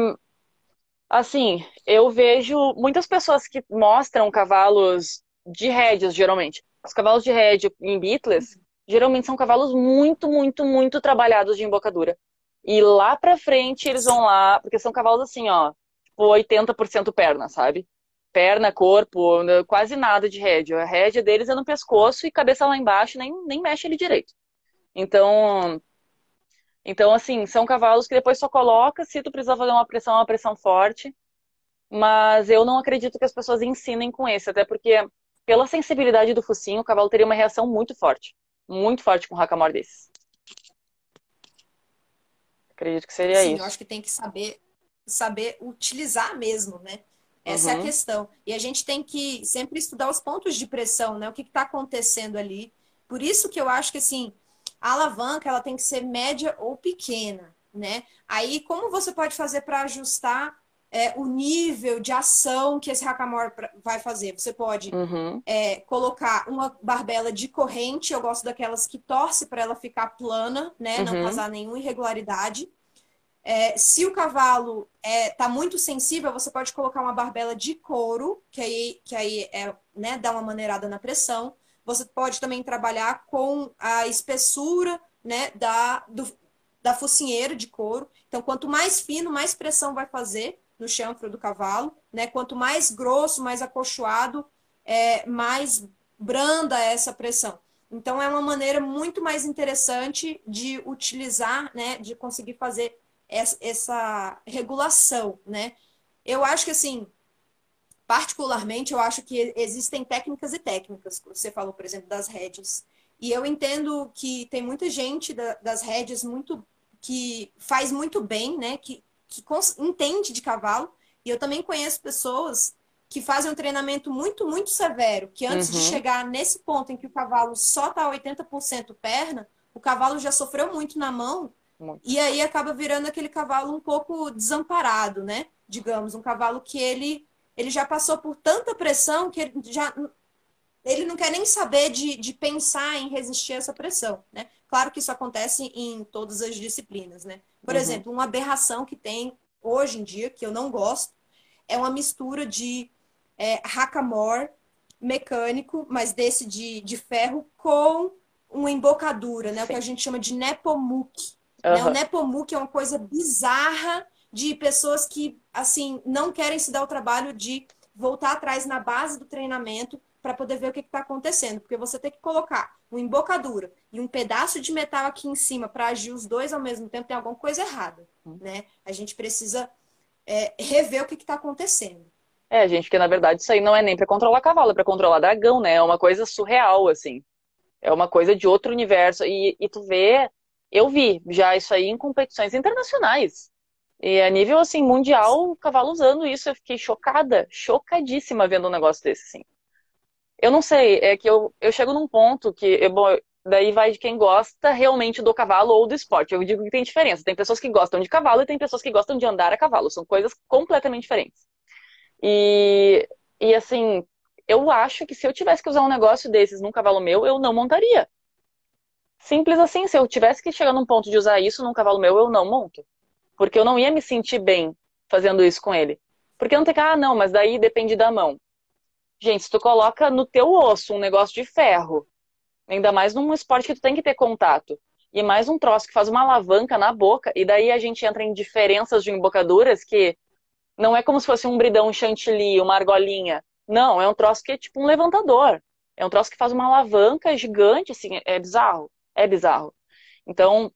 assim, eu vejo muitas pessoas que mostram cavalos de rédeas, geralmente. Os cavalos de rédea em Beatles, geralmente são cavalos muito, muito, muito trabalhados de embocadura. E lá pra frente eles vão lá, porque são cavalos assim, ó, tipo 80% perna, sabe? Perna, corpo, quase nada de rédea. A rédea deles é no pescoço e cabeça lá embaixo, nem, nem mexe ele direito. Então, então, assim, são cavalos que depois só coloca se tu precisar fazer uma pressão, uma pressão forte. Mas eu não acredito que as pessoas ensinem com esse, até porque, pela sensibilidade do focinho, o cavalo teria uma reação muito forte. Muito forte com um racamor desses. Acredito que seria Sim, isso. eu acho que tem que saber, saber utilizar mesmo, né? Essa uhum. é a uhum. questão. E a gente tem que sempre estudar os pontos de pressão, né? O que está acontecendo ali. Por isso que eu acho que, assim, a alavanca ela tem que ser média ou pequena, né? Aí, como você pode fazer para ajustar é, o nível de ação que esse hackamore vai fazer? Você pode uhum. é, colocar uma barbela de corrente, eu gosto daquelas que torce para ela ficar plana, né? Uhum. Não causar nenhuma irregularidade. É, se o cavalo está é, muito sensível, você pode colocar uma barbela de couro, que aí, que aí é, né, dá uma maneirada na pressão. Você pode também trabalhar com a espessura né, da, do, da focinheira de couro. Então, quanto mais fino, mais pressão vai fazer no chanfro do cavalo. Né? Quanto mais grosso, mais acolchoado, é, mais branda essa pressão. Então, é uma maneira muito mais interessante de utilizar, né, de conseguir fazer essa, essa regulação, né? Eu acho que, assim, particularmente, eu acho que existem técnicas e técnicas. Você falou, por exemplo, das redes. E eu entendo que tem muita gente da, das redes muito que faz muito bem, né? Que, que entende de cavalo. E eu também conheço pessoas que fazem um treinamento muito, muito severo, que antes uhum. de chegar nesse ponto em que o cavalo só está 80% perna, o cavalo já sofreu muito na mão muito. e aí acaba virando aquele cavalo um pouco desamparado, né? Digamos, um cavalo que ele, ele já passou por tanta pressão que ele já ele não quer nem saber de, de pensar em resistir a essa pressão, né? Claro que isso acontece em todas as disciplinas, né? Por uhum. exemplo, uma aberração que tem hoje em dia, que eu não gosto, é uma mistura de é, hackamore mecânico, mas desse de, de ferro, com uma embocadura, né? O que a gente chama de nepomuk. Uhum. Né? O nepomuk é uma coisa bizarra de pessoas que, assim, não querem se dar o trabalho de voltar atrás na base do treinamento para poder ver o que está acontecendo. Porque você tem que colocar uma embocadura e um pedaço de metal aqui em cima para agir os dois ao mesmo tempo, tem alguma coisa errada, uhum. né? A gente precisa é, rever o que está acontecendo. É, gente, porque na verdade isso aí não é nem para controlar cavalo, é para controlar dragão, né? É uma coisa surreal, assim. É uma coisa de outro universo. E, e tu vê, eu vi já isso aí em competições internacionais. E a nível, assim, mundial, o cavalo usando isso, eu fiquei chocada, chocadíssima vendo um negócio desse, assim. Eu não sei, é que eu, eu chego num ponto que, eu, bom, daí vai de quem gosta realmente do cavalo ou do esporte. Eu digo que tem diferença. Tem pessoas que gostam de cavalo e tem pessoas que gostam de andar a cavalo. São coisas completamente diferentes. E, e assim, eu acho que se eu tivesse que usar um negócio desses num cavalo meu, eu não montaria. Simples assim, se eu tivesse que chegar num ponto de usar isso num cavalo meu, eu não monto. Porque eu não ia me sentir bem fazendo isso com ele. Porque não tem que, ah, não, mas daí depende da mão. Gente, se tu coloca no teu osso um negócio de ferro, ainda mais num esporte que tu tem que ter contato, e mais um troço que faz uma alavanca na boca, e daí a gente entra em diferenças de embocaduras que não é como se fosse um bridão um chantilly, uma argolinha. Não, é um troço que é tipo um levantador. É um troço que faz uma alavanca gigante, assim, é bizarro. É bizarro. Então,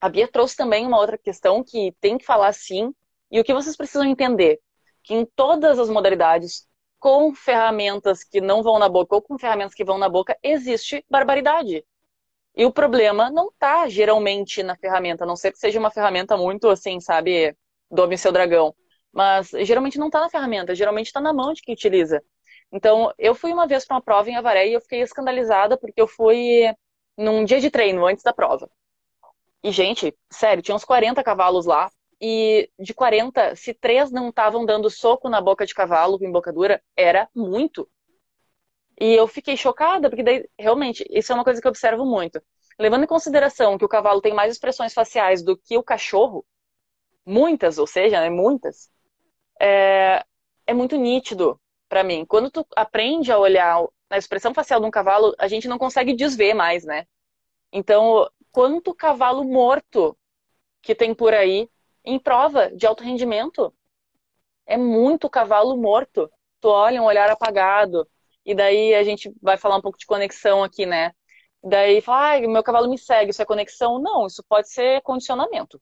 a Bia trouxe também uma outra questão que tem que falar sim, e o que vocês precisam entender, que em todas as modalidades, com ferramentas que não vão na boca ou com ferramentas que vão na boca, existe barbaridade. E o problema não está geralmente na ferramenta, a não ser que seja uma ferramenta muito assim, sabe, dome seu dragão. Mas geralmente não está na ferramenta, geralmente está na mão de quem utiliza. Então, eu fui uma vez para uma prova em Avaré e eu fiquei escandalizada porque eu fui num dia de treino antes da prova. E, gente, sério, tinha uns 40 cavalos lá. E de 40, se três não estavam dando soco na boca de cavalo com embocadura, era muito. E eu fiquei chocada, porque daí, realmente, isso é uma coisa que eu observo muito. Levando em consideração que o cavalo tem mais expressões faciais do que o cachorro, muitas, ou seja, né, muitas, é, é muito nítido para mim. Quando tu aprende a olhar na expressão facial de um cavalo, a gente não consegue desver mais, né? Então, quanto cavalo morto que tem por aí em prova de alto rendimento? É muito cavalo morto. Tu olha um olhar apagado, e daí a gente vai falar um pouco de conexão aqui, né? Daí fala, ah, meu cavalo me segue, isso é conexão? Não, isso pode ser condicionamento.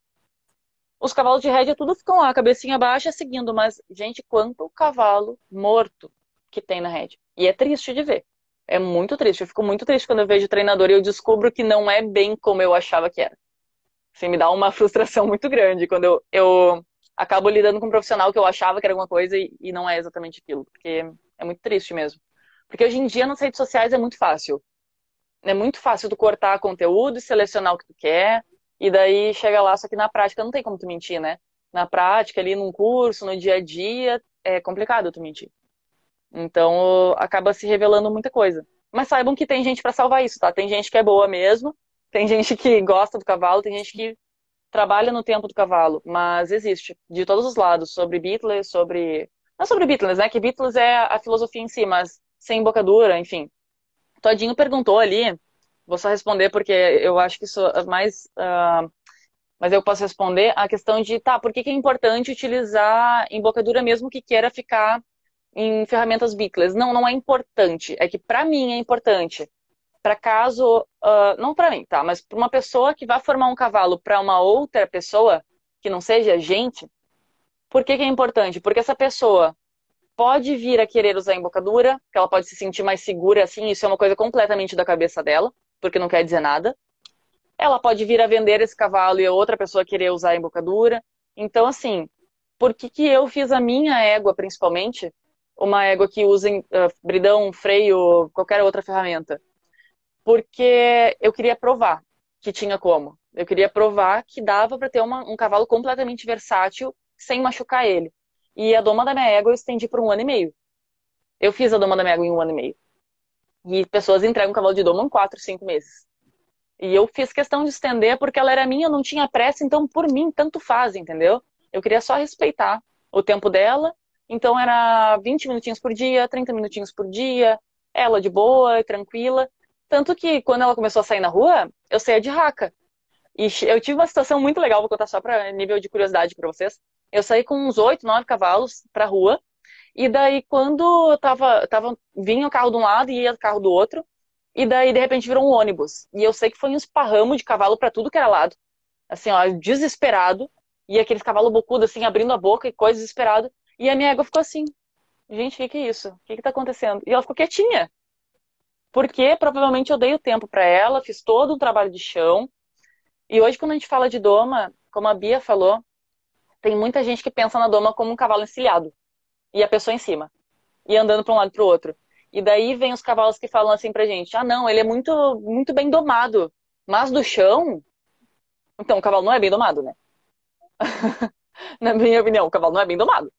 Os cavalos de rédea tudo ficam lá, cabecinha baixa, seguindo, mas, gente, quanto cavalo morto que tem na rédea. E é triste de ver. É muito triste. Eu fico muito triste quando eu vejo treinador e eu descubro que não é bem como eu achava que era. Assim, me dá uma frustração (laughs) muito grande quando eu, eu acabo lidando com um profissional que eu achava que era alguma coisa e, e não é exatamente aquilo. Porque é muito triste mesmo. Porque hoje em dia nas redes sociais é muito fácil. É muito fácil tu cortar conteúdo e selecionar o que tu quer. E daí chega lá, só que na prática não tem como tu mentir, né? Na prática, ali num curso, no dia a dia, é complicado tu mentir. Então acaba se revelando muita coisa. Mas saibam que tem gente para salvar isso, tá? Tem gente que é boa mesmo, tem gente que gosta do cavalo, tem gente que trabalha no tempo do cavalo, mas existe de todos os lados, sobre Beatles, sobre não sobre Beatles, né? Que Beatles é a filosofia em si, mas sem embocadura, enfim. Todinho perguntou ali, vou só responder porque eu acho que isso é mais. Uh, mas eu posso responder a questão de, tá, por que, que é importante utilizar embocadura mesmo que queira ficar em ferramentas biclas? Não, não é importante. É que para mim é importante. Para caso, uh, não para mim, tá, mas para uma pessoa que vai formar um cavalo para uma outra pessoa, que não seja a gente, por que, que é importante? Porque essa pessoa pode vir a querer usar embocadura, que ela pode se sentir mais segura assim, isso é uma coisa completamente da cabeça dela, porque não quer dizer nada. Ela pode vir a vender esse cavalo e a outra pessoa querer usar a embocadura. Então, assim, por que, que eu fiz a minha égua, principalmente, uma égua que usa uh, bridão, freio, qualquer outra ferramenta? Porque eu queria provar que tinha como. Eu queria provar que dava para ter uma, um cavalo completamente versátil sem machucar ele. E a doma da minha égua eu estendi por um ano e meio. Eu fiz a doma da minha égua em um ano e meio. E pessoas entregam um cavalo de doma em quatro, cinco meses. E eu fiz questão de estender porque ela era minha, eu não tinha pressa, então por mim tanto faz, entendeu? Eu queria só respeitar o tempo dela. Então era 20 minutinhos por dia, 30 minutinhos por dia, ela de boa, tranquila. Tanto que quando ela começou a sair na rua, eu saía de raca. E eu tive uma situação muito legal, vou contar só para nível de curiosidade para vocês. Eu saí com uns oito, nove cavalos pra rua. E daí, quando tava, tava, vinha o carro de um lado e ia o carro do outro. E daí, de repente, virou um ônibus. E eu sei que foi um esparramo de cavalo para tudo que era lado. Assim, ó, desesperado. E aqueles cavalos bocudos, assim, abrindo a boca e coisa desesperado. E a minha égua ficou assim. Gente, o que, que é isso? O que, que tá acontecendo? E ela ficou quietinha. Porque provavelmente eu dei o tempo para ela, fiz todo um trabalho de chão. E hoje, quando a gente fala de doma, como a Bia falou, tem muita gente que pensa na doma como um cavalo encilhado. E a pessoa em cima. E andando para um lado para o outro. E daí vem os cavalos que falam assim pra gente: ah, não, ele é muito, muito bem domado. Mas do chão. Então, o cavalo não é bem domado, né? (laughs) Na minha opinião, o cavalo não é bem domado.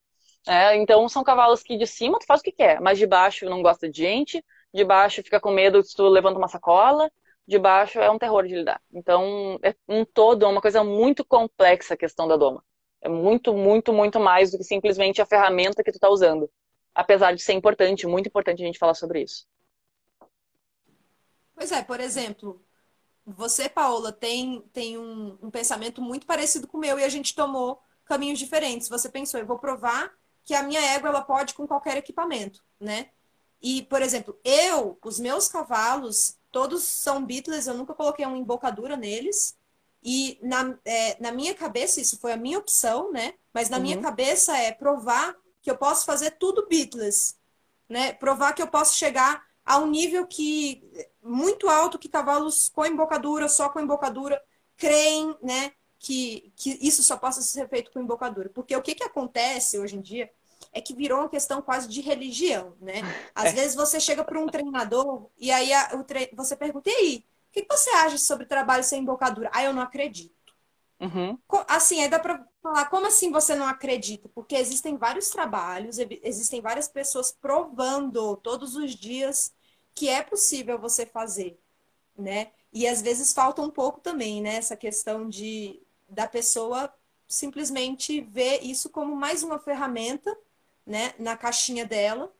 É, então, são cavalos que de cima tu faz o que quer, mas de baixo não gosta de gente, de baixo fica com medo se tu levanta uma sacola, de baixo é um terror de lidar. Então, é um todo, é uma coisa muito complexa a questão da doma. É muito, muito, muito mais do que simplesmente a ferramenta que tu está usando. Apesar de ser importante, muito importante a gente falar sobre isso. Pois é, por exemplo, você, Paola, tem, tem um, um pensamento muito parecido com o meu e a gente tomou caminhos diferentes. Você pensou, eu vou provar que a minha égua ela pode com qualquer equipamento, né? E, por exemplo, eu, os meus cavalos, Todos são Beatles, eu nunca coloquei uma embocadura neles. E na, é, na minha cabeça, isso foi a minha opção, né? Mas na uhum. minha cabeça é provar que eu posso fazer tudo Beatles, né? Provar que eu posso chegar a um nível que muito alto que cavalos com embocadura, só com embocadura, creem, né? Que, que isso só possa ser feito com embocadura. Porque o que, que acontece hoje em dia é que virou uma questão quase de religião, né? (laughs) Às é. vezes você chega para um treinador e aí a, o tre... você pergunta, e aí, o que, você acha sobre trabalho sem embocadura? Ah, eu não acredito. Uhum. Assim, aí dá para falar, como assim você não acredita? Porque existem vários trabalhos, existem várias pessoas provando todos os dias que é possível você fazer, né? E às vezes falta um pouco também, né? Essa questão de da pessoa simplesmente ver isso como mais uma ferramenta né, na caixinha dela.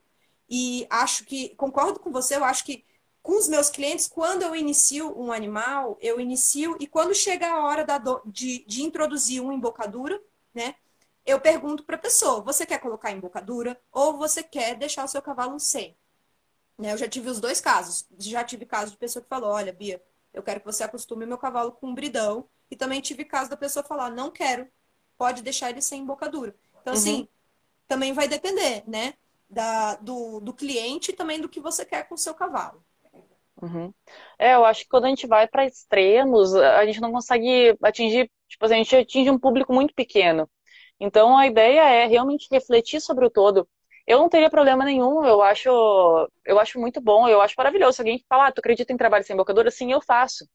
E acho que, concordo com você, eu acho que com os meus clientes, quando eu inicio um animal, eu inicio, e quando chega a hora da do, de, de introduzir uma embocadura, né, eu pergunto para a pessoa: você quer colocar embocadura ou você quer deixar o seu cavalo sem? Né, eu já tive os dois casos. Já tive caso de pessoa que falou: olha, Bia, eu quero que você acostume meu cavalo com um bridão. E também tive caso da pessoa falar: não quero, pode deixar ele sem embocadura. Então, assim, uhum. assim, também vai depender, né? Da, do, do cliente e também do que você quer com o seu cavalo. Uhum. É, eu acho que quando a gente vai para extremos, a gente não consegue atingir, tipo, a gente atinge um público muito pequeno. Então a ideia é realmente refletir sobre o todo. Eu não teria problema nenhum, eu acho, eu acho muito bom, eu acho maravilhoso. Se alguém falar, ah, tu acredita em trabalho sem embocadura? Sim, eu faço,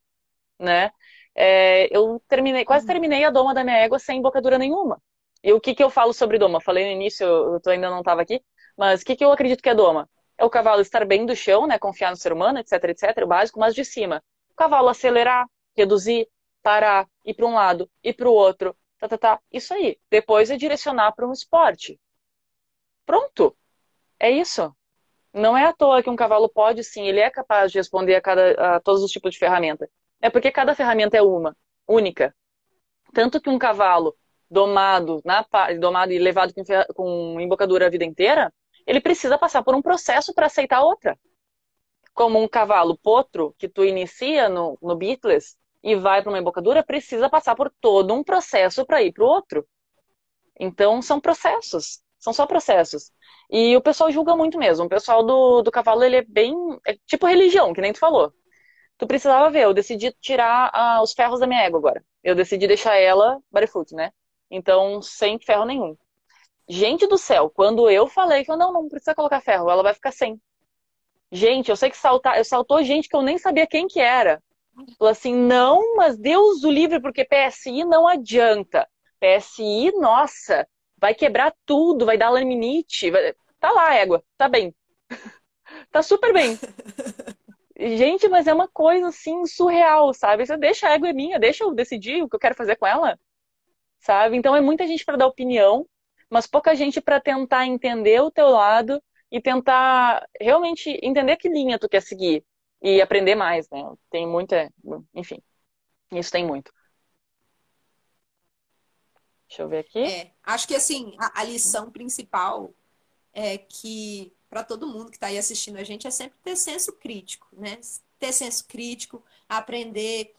né? É, eu terminei, quase terminei a doma da minha égua sem embocadura nenhuma. E o que, que eu falo sobre doma? Falei no início, eu ainda não estava aqui, mas o que, que eu acredito que é doma? É o cavalo estar bem do chão, né? Confiar no ser humano, etc, etc, o básico, mas de cima. O cavalo acelerar, reduzir, parar, ir para um lado, ir para o outro, tá, tá, tá. Isso aí. Depois é direcionar para um esporte. Pronto. É isso. Não é à toa que um cavalo pode sim, ele é capaz de responder a, cada, a todos os tipos de ferramenta. É porque cada ferramenta é uma, única. Tanto que um cavalo domado, na, domado e levado com, com embocadura a vida inteira, ele precisa passar por um processo para aceitar outra. Como um cavalo potro que tu inicia no, no Beatles e vai para uma embocadura, precisa passar por todo um processo para ir para o outro. Então, são processos. São só processos. E o pessoal julga muito mesmo. O pessoal do, do cavalo, ele é bem. É tipo religião, que nem tu falou. Tu precisava ver, eu decidi tirar ah, os ferros da minha égua agora. Eu decidi deixar ela barefoot, né? Então, sem ferro nenhum. Gente do céu, quando eu falei que eu não, não precisa colocar ferro, ela vai ficar sem. Gente, eu sei que saltar, eu saltou gente que eu nem sabia quem que era. Falou assim, não, mas Deus o livre, porque PSI não adianta. PSI, nossa, vai quebrar tudo, vai dar laminite. Vai... Tá lá, égua, tá bem. (laughs) tá super bem. (laughs) Gente, mas é uma coisa assim surreal, sabe? Você deixa a égua é minha, deixa eu decidir o que eu quero fazer com ela, sabe? Então é muita gente para dar opinião, mas pouca gente para tentar entender o teu lado e tentar realmente entender que linha tu quer seguir e aprender mais, né? Tem muita, enfim, isso tem muito. Deixa eu ver aqui. É, acho que assim, a, a lição principal é que para todo mundo que está aí assistindo a gente é sempre ter senso crítico, né? Ter senso crítico, aprender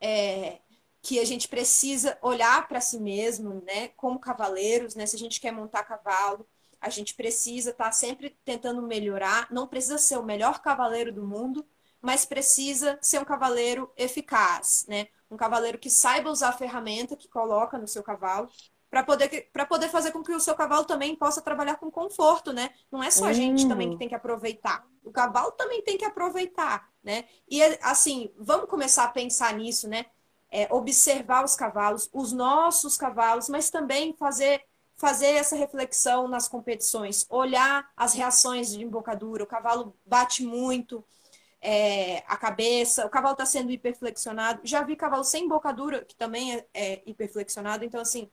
é, que a gente precisa olhar para si mesmo, né? Como cavaleiros, né? Se a gente quer montar cavalo, a gente precisa estar tá sempre tentando melhorar. Não precisa ser o melhor cavaleiro do mundo, mas precisa ser um cavaleiro eficaz, né? Um cavaleiro que saiba usar a ferramenta que coloca no seu cavalo para poder, para poder fazer com que o seu cavalo também possa trabalhar com conforto, né? Não é só a gente também que hum. tem que aproveitar. O cavalo também tem que aproveitar, né? E assim, vamos começar a pensar nisso, né? É, observar os cavalos, os nossos cavalos, mas também fazer fazer essa reflexão nas competições, olhar as reações de embocadura. O cavalo bate muito, é, a cabeça, o cavalo está sendo hiperflexionado. Já vi cavalo sem embocadura, que também é, é hiperflexionado. Então, assim,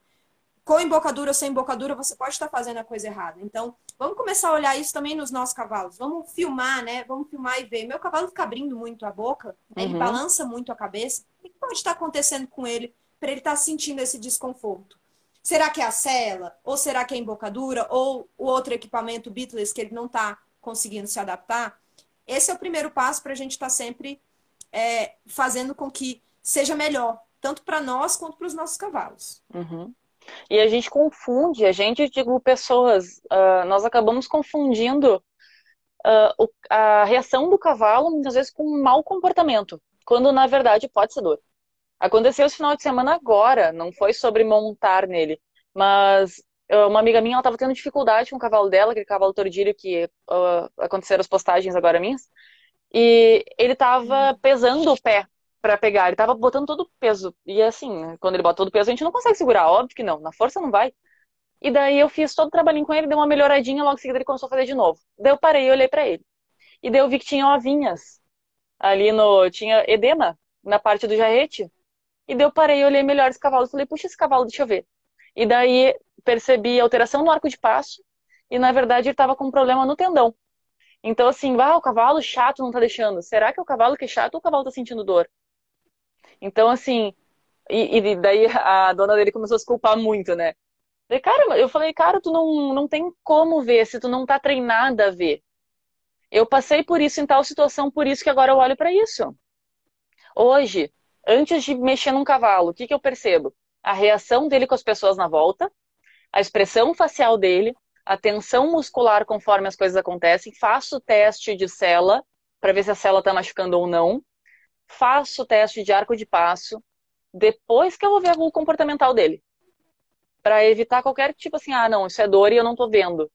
com embocadura ou sem embocadura, você pode estar fazendo a coisa errada. Então, vamos começar a olhar isso também nos nossos cavalos. Vamos filmar, né? Vamos filmar e ver. Meu cavalo fica abrindo muito a boca, né? ele uhum. balança muito a cabeça. Pode estar acontecendo com ele para ele estar sentindo esse desconforto? Será que é a cela? Ou será que é a embocadura? Ou o outro equipamento Beatles que ele não está conseguindo se adaptar? Esse é o primeiro passo para a gente estar tá sempre é, fazendo com que seja melhor, tanto para nós quanto para os nossos cavalos. Uhum. E a gente confunde, a gente, digo, pessoas, uh, nós acabamos confundindo uh, o, a reação do cavalo, muitas vezes, com um mau comportamento, quando na verdade pode ser dor. Aconteceu esse final de semana agora, não foi sobre montar nele, mas uma amiga minha, ela estava tendo dificuldade com o cavalo dela, aquele cavalo tordilho que uh, aconteceram as postagens agora minhas. E ele estava hum. pesando o pé para pegar, ele estava botando todo o peso. E assim, quando ele bota todo o peso, a gente não consegue segurar, óbvio que não, na força não vai. E daí eu fiz todo o trabalhinho com ele, deu uma melhoradinha, logo em seguida ele começou a fazer de novo. Daí eu parei e olhei para ele. E daí eu vi que tinha ovinhas ali no. tinha edema na parte do jarrete. E daí eu parei e olhei melhor esse cavalo e falei, puxa esse cavalo, deixa eu ver. E daí percebi alteração no arco de passo e na verdade ele estava com um problema no tendão. Então assim, ah, o cavalo chato não tá deixando. Será que é o cavalo que é chato ou o cavalo tá sentindo dor? Então assim, e, e daí a dona dele começou a se culpar muito, né? Daí, cara, eu falei, cara, tu não, não tem como ver se tu não tá treinada a ver. Eu passei por isso em tal situação, por isso que agora eu olho para isso. Hoje, antes de mexer num cavalo, o que, que eu percebo? A reação dele com as pessoas na volta, a expressão facial dele, a tensão muscular conforme as coisas acontecem, faço teste de cela para ver se a cela está machucando ou não, faço teste de arco de passo, depois que eu vou ver o comportamental dele, para evitar qualquer tipo assim, ah, não, isso é dor e eu não estou vendo,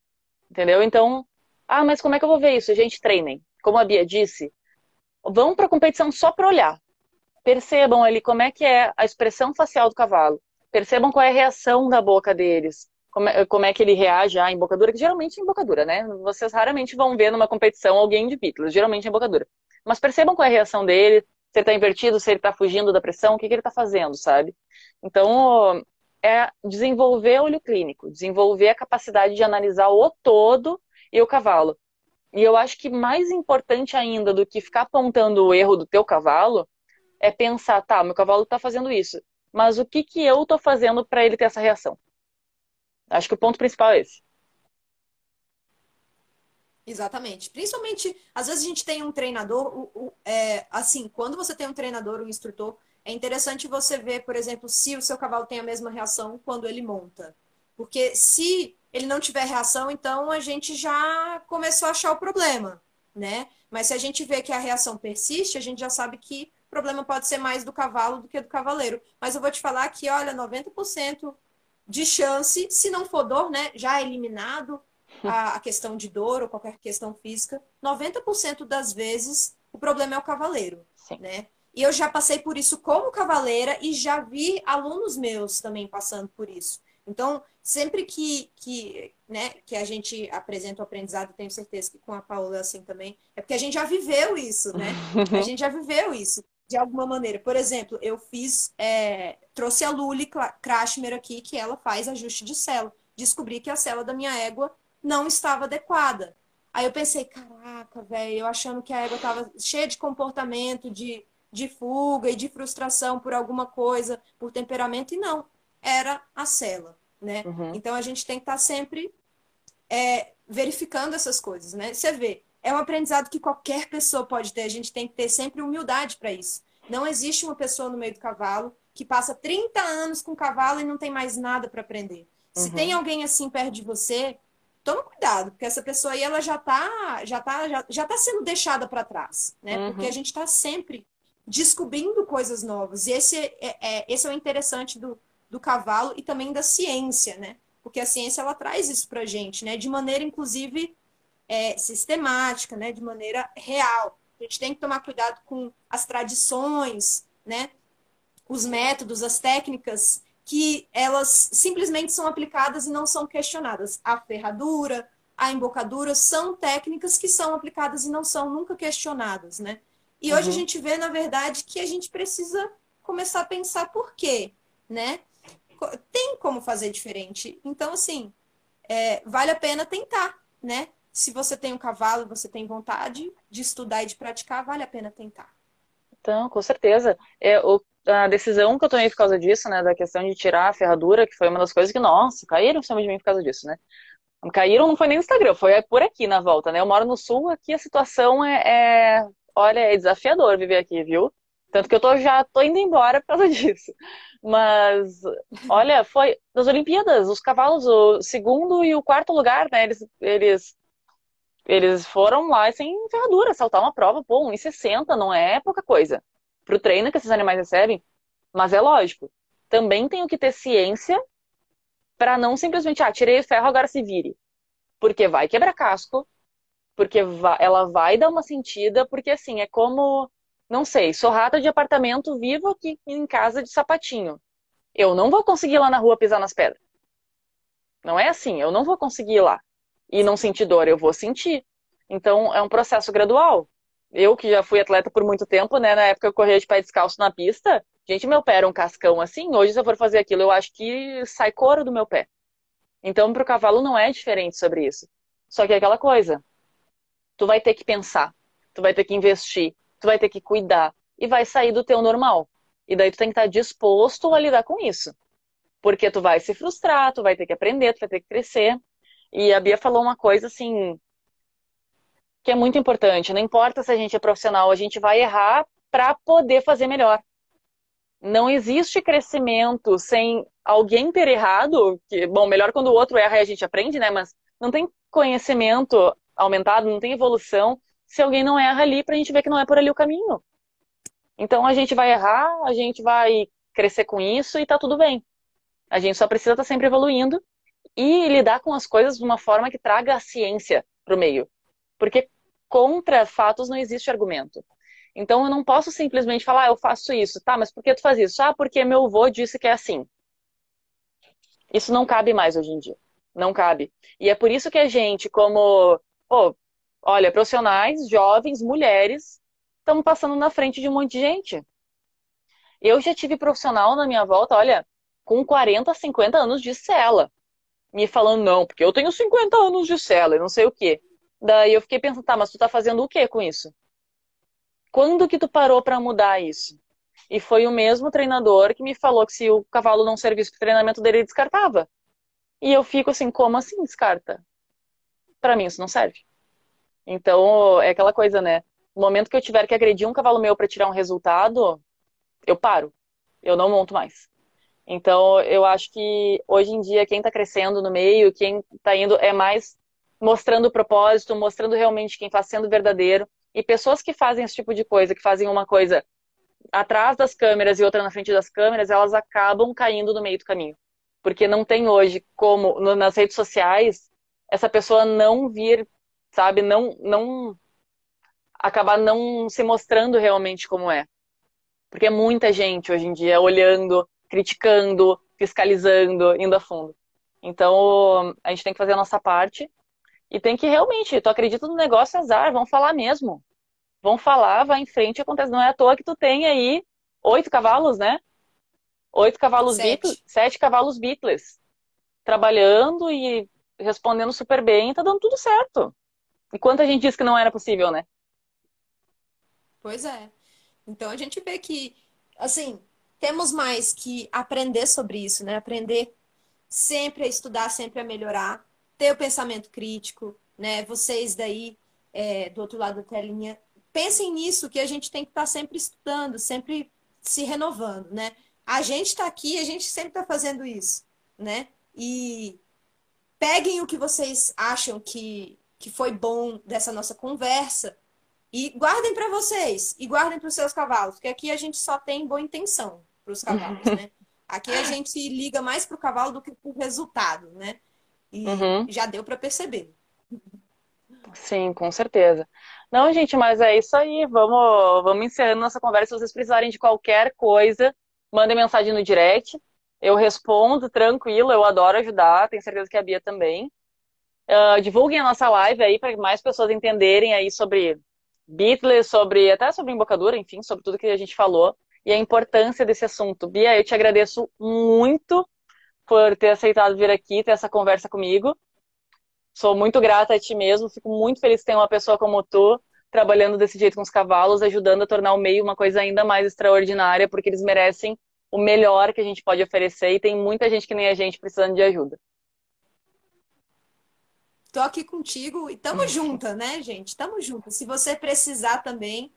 entendeu? Então, ah, mas como é que eu vou ver isso? Gente, treinem. Como a Bia disse, vão para competição só para olhar. Percebam ali como é que é a expressão facial do cavalo percebam qual é a reação da boca deles. Como é, como é que ele reage à embocadura, que geralmente é embocadura, né? Vocês raramente vão ver numa competição alguém de pítulos, geralmente é embocadura. Mas percebam qual é a reação dele, se ele está invertido, se ele está fugindo da pressão, o que, que ele está fazendo, sabe? Então, é desenvolver o olho clínico, desenvolver a capacidade de analisar o todo e o cavalo. E eu acho que mais importante ainda do que ficar apontando o erro do teu cavalo é pensar, tá, meu cavalo está fazendo isso, mas o que que eu estou fazendo para ele ter essa reação? Acho que o ponto principal é esse. Exatamente. Principalmente, às vezes a gente tem um treinador, o, o, é, assim, quando você tem um treinador, um instrutor, é interessante você ver, por exemplo, se o seu cavalo tem a mesma reação quando ele monta. Porque se ele não tiver reação, então a gente já começou a achar o problema, né? Mas se a gente vê que a reação persiste, a gente já sabe que problema pode ser mais do cavalo do que do cavaleiro. Mas eu vou te falar que, olha, 90% de chance, se não for dor, né, já eliminado a, a questão de dor ou qualquer questão física, 90% das vezes o problema é o cavaleiro, Sim. né? E eu já passei por isso como cavaleira e já vi alunos meus também passando por isso. Então, sempre que, que, né, que a gente apresenta o aprendizado, tenho certeza que com a Paula é assim também, é porque a gente já viveu isso, né? (laughs) A gente já viveu isso de alguma maneira. Por exemplo, eu fiz, é, trouxe a Luli Krashmer aqui, que ela faz ajuste de cela. Descobri que a cela da minha égua não estava adequada. Aí eu pensei, caraca, velho, eu achando que a égua estava cheia de comportamento, de, de fuga e de frustração por alguma coisa, por temperamento, e não era a cela, né? Uhum. Então a gente tem que estar tá sempre é, verificando essas coisas, né? Você vê, é um aprendizado que qualquer pessoa pode ter, a gente tem que ter sempre humildade para isso. Não existe uma pessoa no meio do cavalo que passa 30 anos com o cavalo e não tem mais nada para aprender. Se uhum. tem alguém assim perto de você, toma cuidado, porque essa pessoa aí ela já tá, já tá, já, já tá sendo deixada para trás, né? Uhum. Porque a gente está sempre descobrindo coisas novas. E esse é, é, esse é o interessante do, do cavalo e também da ciência, né? Porque a ciência ela traz isso para gente, né? De maneira, inclusive, é, sistemática, né? De maneira real. A gente tem que tomar cuidado com as tradições, né? Os métodos, as técnicas que elas simplesmente são aplicadas e não são questionadas. A ferradura, a embocadura são técnicas que são aplicadas e não são nunca questionadas, né? E hoje uhum. a gente vê, na verdade, que a gente precisa começar a pensar por quê, né? tem como fazer diferente. Então, assim, é, vale a pena tentar, né? Se você tem um cavalo, você tem vontade de estudar e de praticar, vale a pena tentar. Então, com certeza. É, o, a decisão que eu tomei por causa disso, né, da questão de tirar a ferradura, que foi uma das coisas que, nossa, caíram em cima de mim por causa disso, né? Caíram não foi nem no Instagram, foi por aqui na volta, né? Eu moro no sul, aqui a situação é, é olha, é desafiador viver aqui, viu? Tanto que eu tô, já tô indo embora por causa (laughs) disso. Mas, olha, foi das Olimpíadas, os cavalos, o segundo e o quarto lugar, né? Eles, eles, eles foram lá sem ferradura, saltar uma prova, pô, 1,60 não é pouca coisa. Pro treino que esses animais recebem. Mas é lógico, também tenho que ter ciência para não simplesmente, ah, tirei o ferro, agora se vire. Porque vai quebrar casco, porque vai, ela vai dar uma sentida, porque assim, é como não sei, sou rata de apartamento, vivo aqui em casa de sapatinho. Eu não vou conseguir lá na rua pisar nas pedras. Não é assim, eu não vou conseguir ir lá e não sentir dor, eu vou sentir. Então é um processo gradual. Eu que já fui atleta por muito tempo, né, na época eu corria de pé descalço na pista, gente, meu pé era um cascão assim, hoje se eu for fazer aquilo, eu acho que sai couro do meu pé. Então pro cavalo não é diferente sobre isso. Só que é aquela coisa, tu vai ter que pensar, tu vai ter que investir, tu vai ter que cuidar e vai sair do teu normal. E daí tu tem que estar disposto a lidar com isso. Porque tu vai se frustrar, tu vai ter que aprender, tu vai ter que crescer. E a Bia falou uma coisa assim que é muito importante. Não importa se a gente é profissional, a gente vai errar para poder fazer melhor. Não existe crescimento sem alguém ter errado. Que, bom, melhor quando o outro erra e a gente aprende, né? Mas não tem conhecimento aumentado, não tem evolução se alguém não erra ali para a gente ver que não é por ali o caminho. Então a gente vai errar, a gente vai crescer com isso e tá tudo bem. A gente só precisa estar tá sempre evoluindo e lidar com as coisas de uma forma que traga a ciência pro meio. Porque contra fatos não existe argumento. Então eu não posso simplesmente falar, ah, eu faço isso, tá, mas por que tu faz isso? Ah, porque meu avô disse que é assim. Isso não cabe mais hoje em dia. Não cabe. E é por isso que a gente, como, pô, Olha, profissionais, jovens, mulheres, estamos passando na frente de um monte de gente. Eu já tive profissional na minha volta, olha, com 40, 50 anos de cela. Me falando, não, porque eu tenho 50 anos de cela e não sei o quê. Daí eu fiquei pensando, tá, mas tu tá fazendo o que com isso? Quando que tu parou para mudar isso? E foi o mesmo treinador que me falou que se o cavalo não servisse pro treinamento dele, ele descartava. E eu fico assim, como assim descarta? Para mim isso não serve. Então, é aquela coisa, né? No momento que eu tiver que agredir um cavalo meu para tirar um resultado, eu paro. Eu não monto mais. Então, eu acho que hoje em dia, quem está crescendo no meio, quem está indo, é mais mostrando o propósito, mostrando realmente quem está sendo verdadeiro. E pessoas que fazem esse tipo de coisa, que fazem uma coisa atrás das câmeras e outra na frente das câmeras, elas acabam caindo no meio do caminho. Porque não tem hoje como, nas redes sociais, essa pessoa não vir, sabe, não, não acabar não se mostrando realmente como é. Porque é muita gente hoje em dia olhando, criticando, fiscalizando, indo a fundo. Então, a gente tem que fazer a nossa parte e tem que realmente, tu acredita no negócio, azar, vão falar mesmo. Vão falar, vai em frente, acontece. Não é à toa que tu tem aí oito cavalos, né? Oito cavalos Beatles, sete cavalos Beatles. Trabalhando e respondendo super bem, tá dando tudo certo. E quanta gente disse que não era possível, né? Pois é. Então a gente vê que, assim, temos mais que aprender sobre isso, né? Aprender sempre a estudar, sempre a melhorar, ter o pensamento crítico, né? Vocês daí, é, do outro lado da telinha, pensem nisso, que a gente tem que estar tá sempre estudando, sempre se renovando, né? A gente está aqui, a gente sempre está fazendo isso, né? E peguem o que vocês acham que, que foi bom dessa nossa conversa e guardem para vocês e guardem para os seus cavalos, porque aqui a gente só tem boa intenção para os cavalos, né? Aqui a gente liga mais para o cavalo do que para o resultado, né? E uhum. já deu para perceber. Sim, com certeza. Não, gente, mas é isso aí. Vamos, vamos encerrando nossa conversa. Se vocês precisarem de qualquer coisa, mandem mensagem no direct. Eu respondo tranquilo, eu adoro ajudar. Tenho certeza que a Bia também. Uh, divulguem a nossa live aí para mais pessoas entenderem aí sobre Beatles, sobre até sobre embocadura, enfim, sobre tudo que a gente falou e a importância desse assunto. Bia, eu te agradeço muito por ter aceitado vir aqui, ter essa conversa comigo. Sou muito grata a ti mesmo, fico muito feliz que tem uma pessoa como tu trabalhando desse jeito com os cavalos, ajudando a tornar o meio uma coisa ainda mais extraordinária, porque eles merecem o melhor que a gente pode oferecer e tem muita gente que nem a gente precisando de ajuda. Tô aqui contigo e tamo junta, né, gente? Tamo junto. Se você precisar também,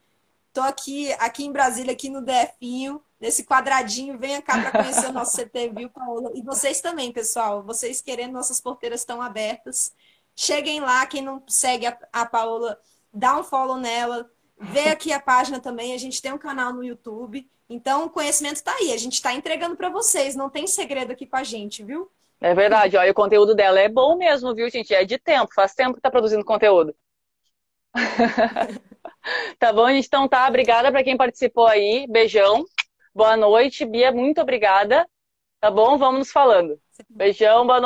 Tô aqui, aqui em Brasília, aqui no DFinho, nesse quadradinho. Venha cá para conhecer o nosso (laughs) CT, viu, Paola? E vocês também, pessoal. Vocês querendo, nossas porteiras estão abertas. Cheguem lá, quem não segue a, a Paola, dá um follow nela. Vê aqui a página também. A gente tem um canal no YouTube. Então, o conhecimento está aí. A gente está entregando para vocês. Não tem segredo aqui com a gente, viu? É verdade. Olha, o conteúdo dela é bom mesmo, viu, gente? É de tempo. Faz tempo que está produzindo conteúdo. (laughs) (laughs) Tá bom, gente? Então tá, obrigada para quem participou aí. Beijão. Boa noite, Bia, muito obrigada. Tá bom? Vamos nos falando. Beijão, boa noite.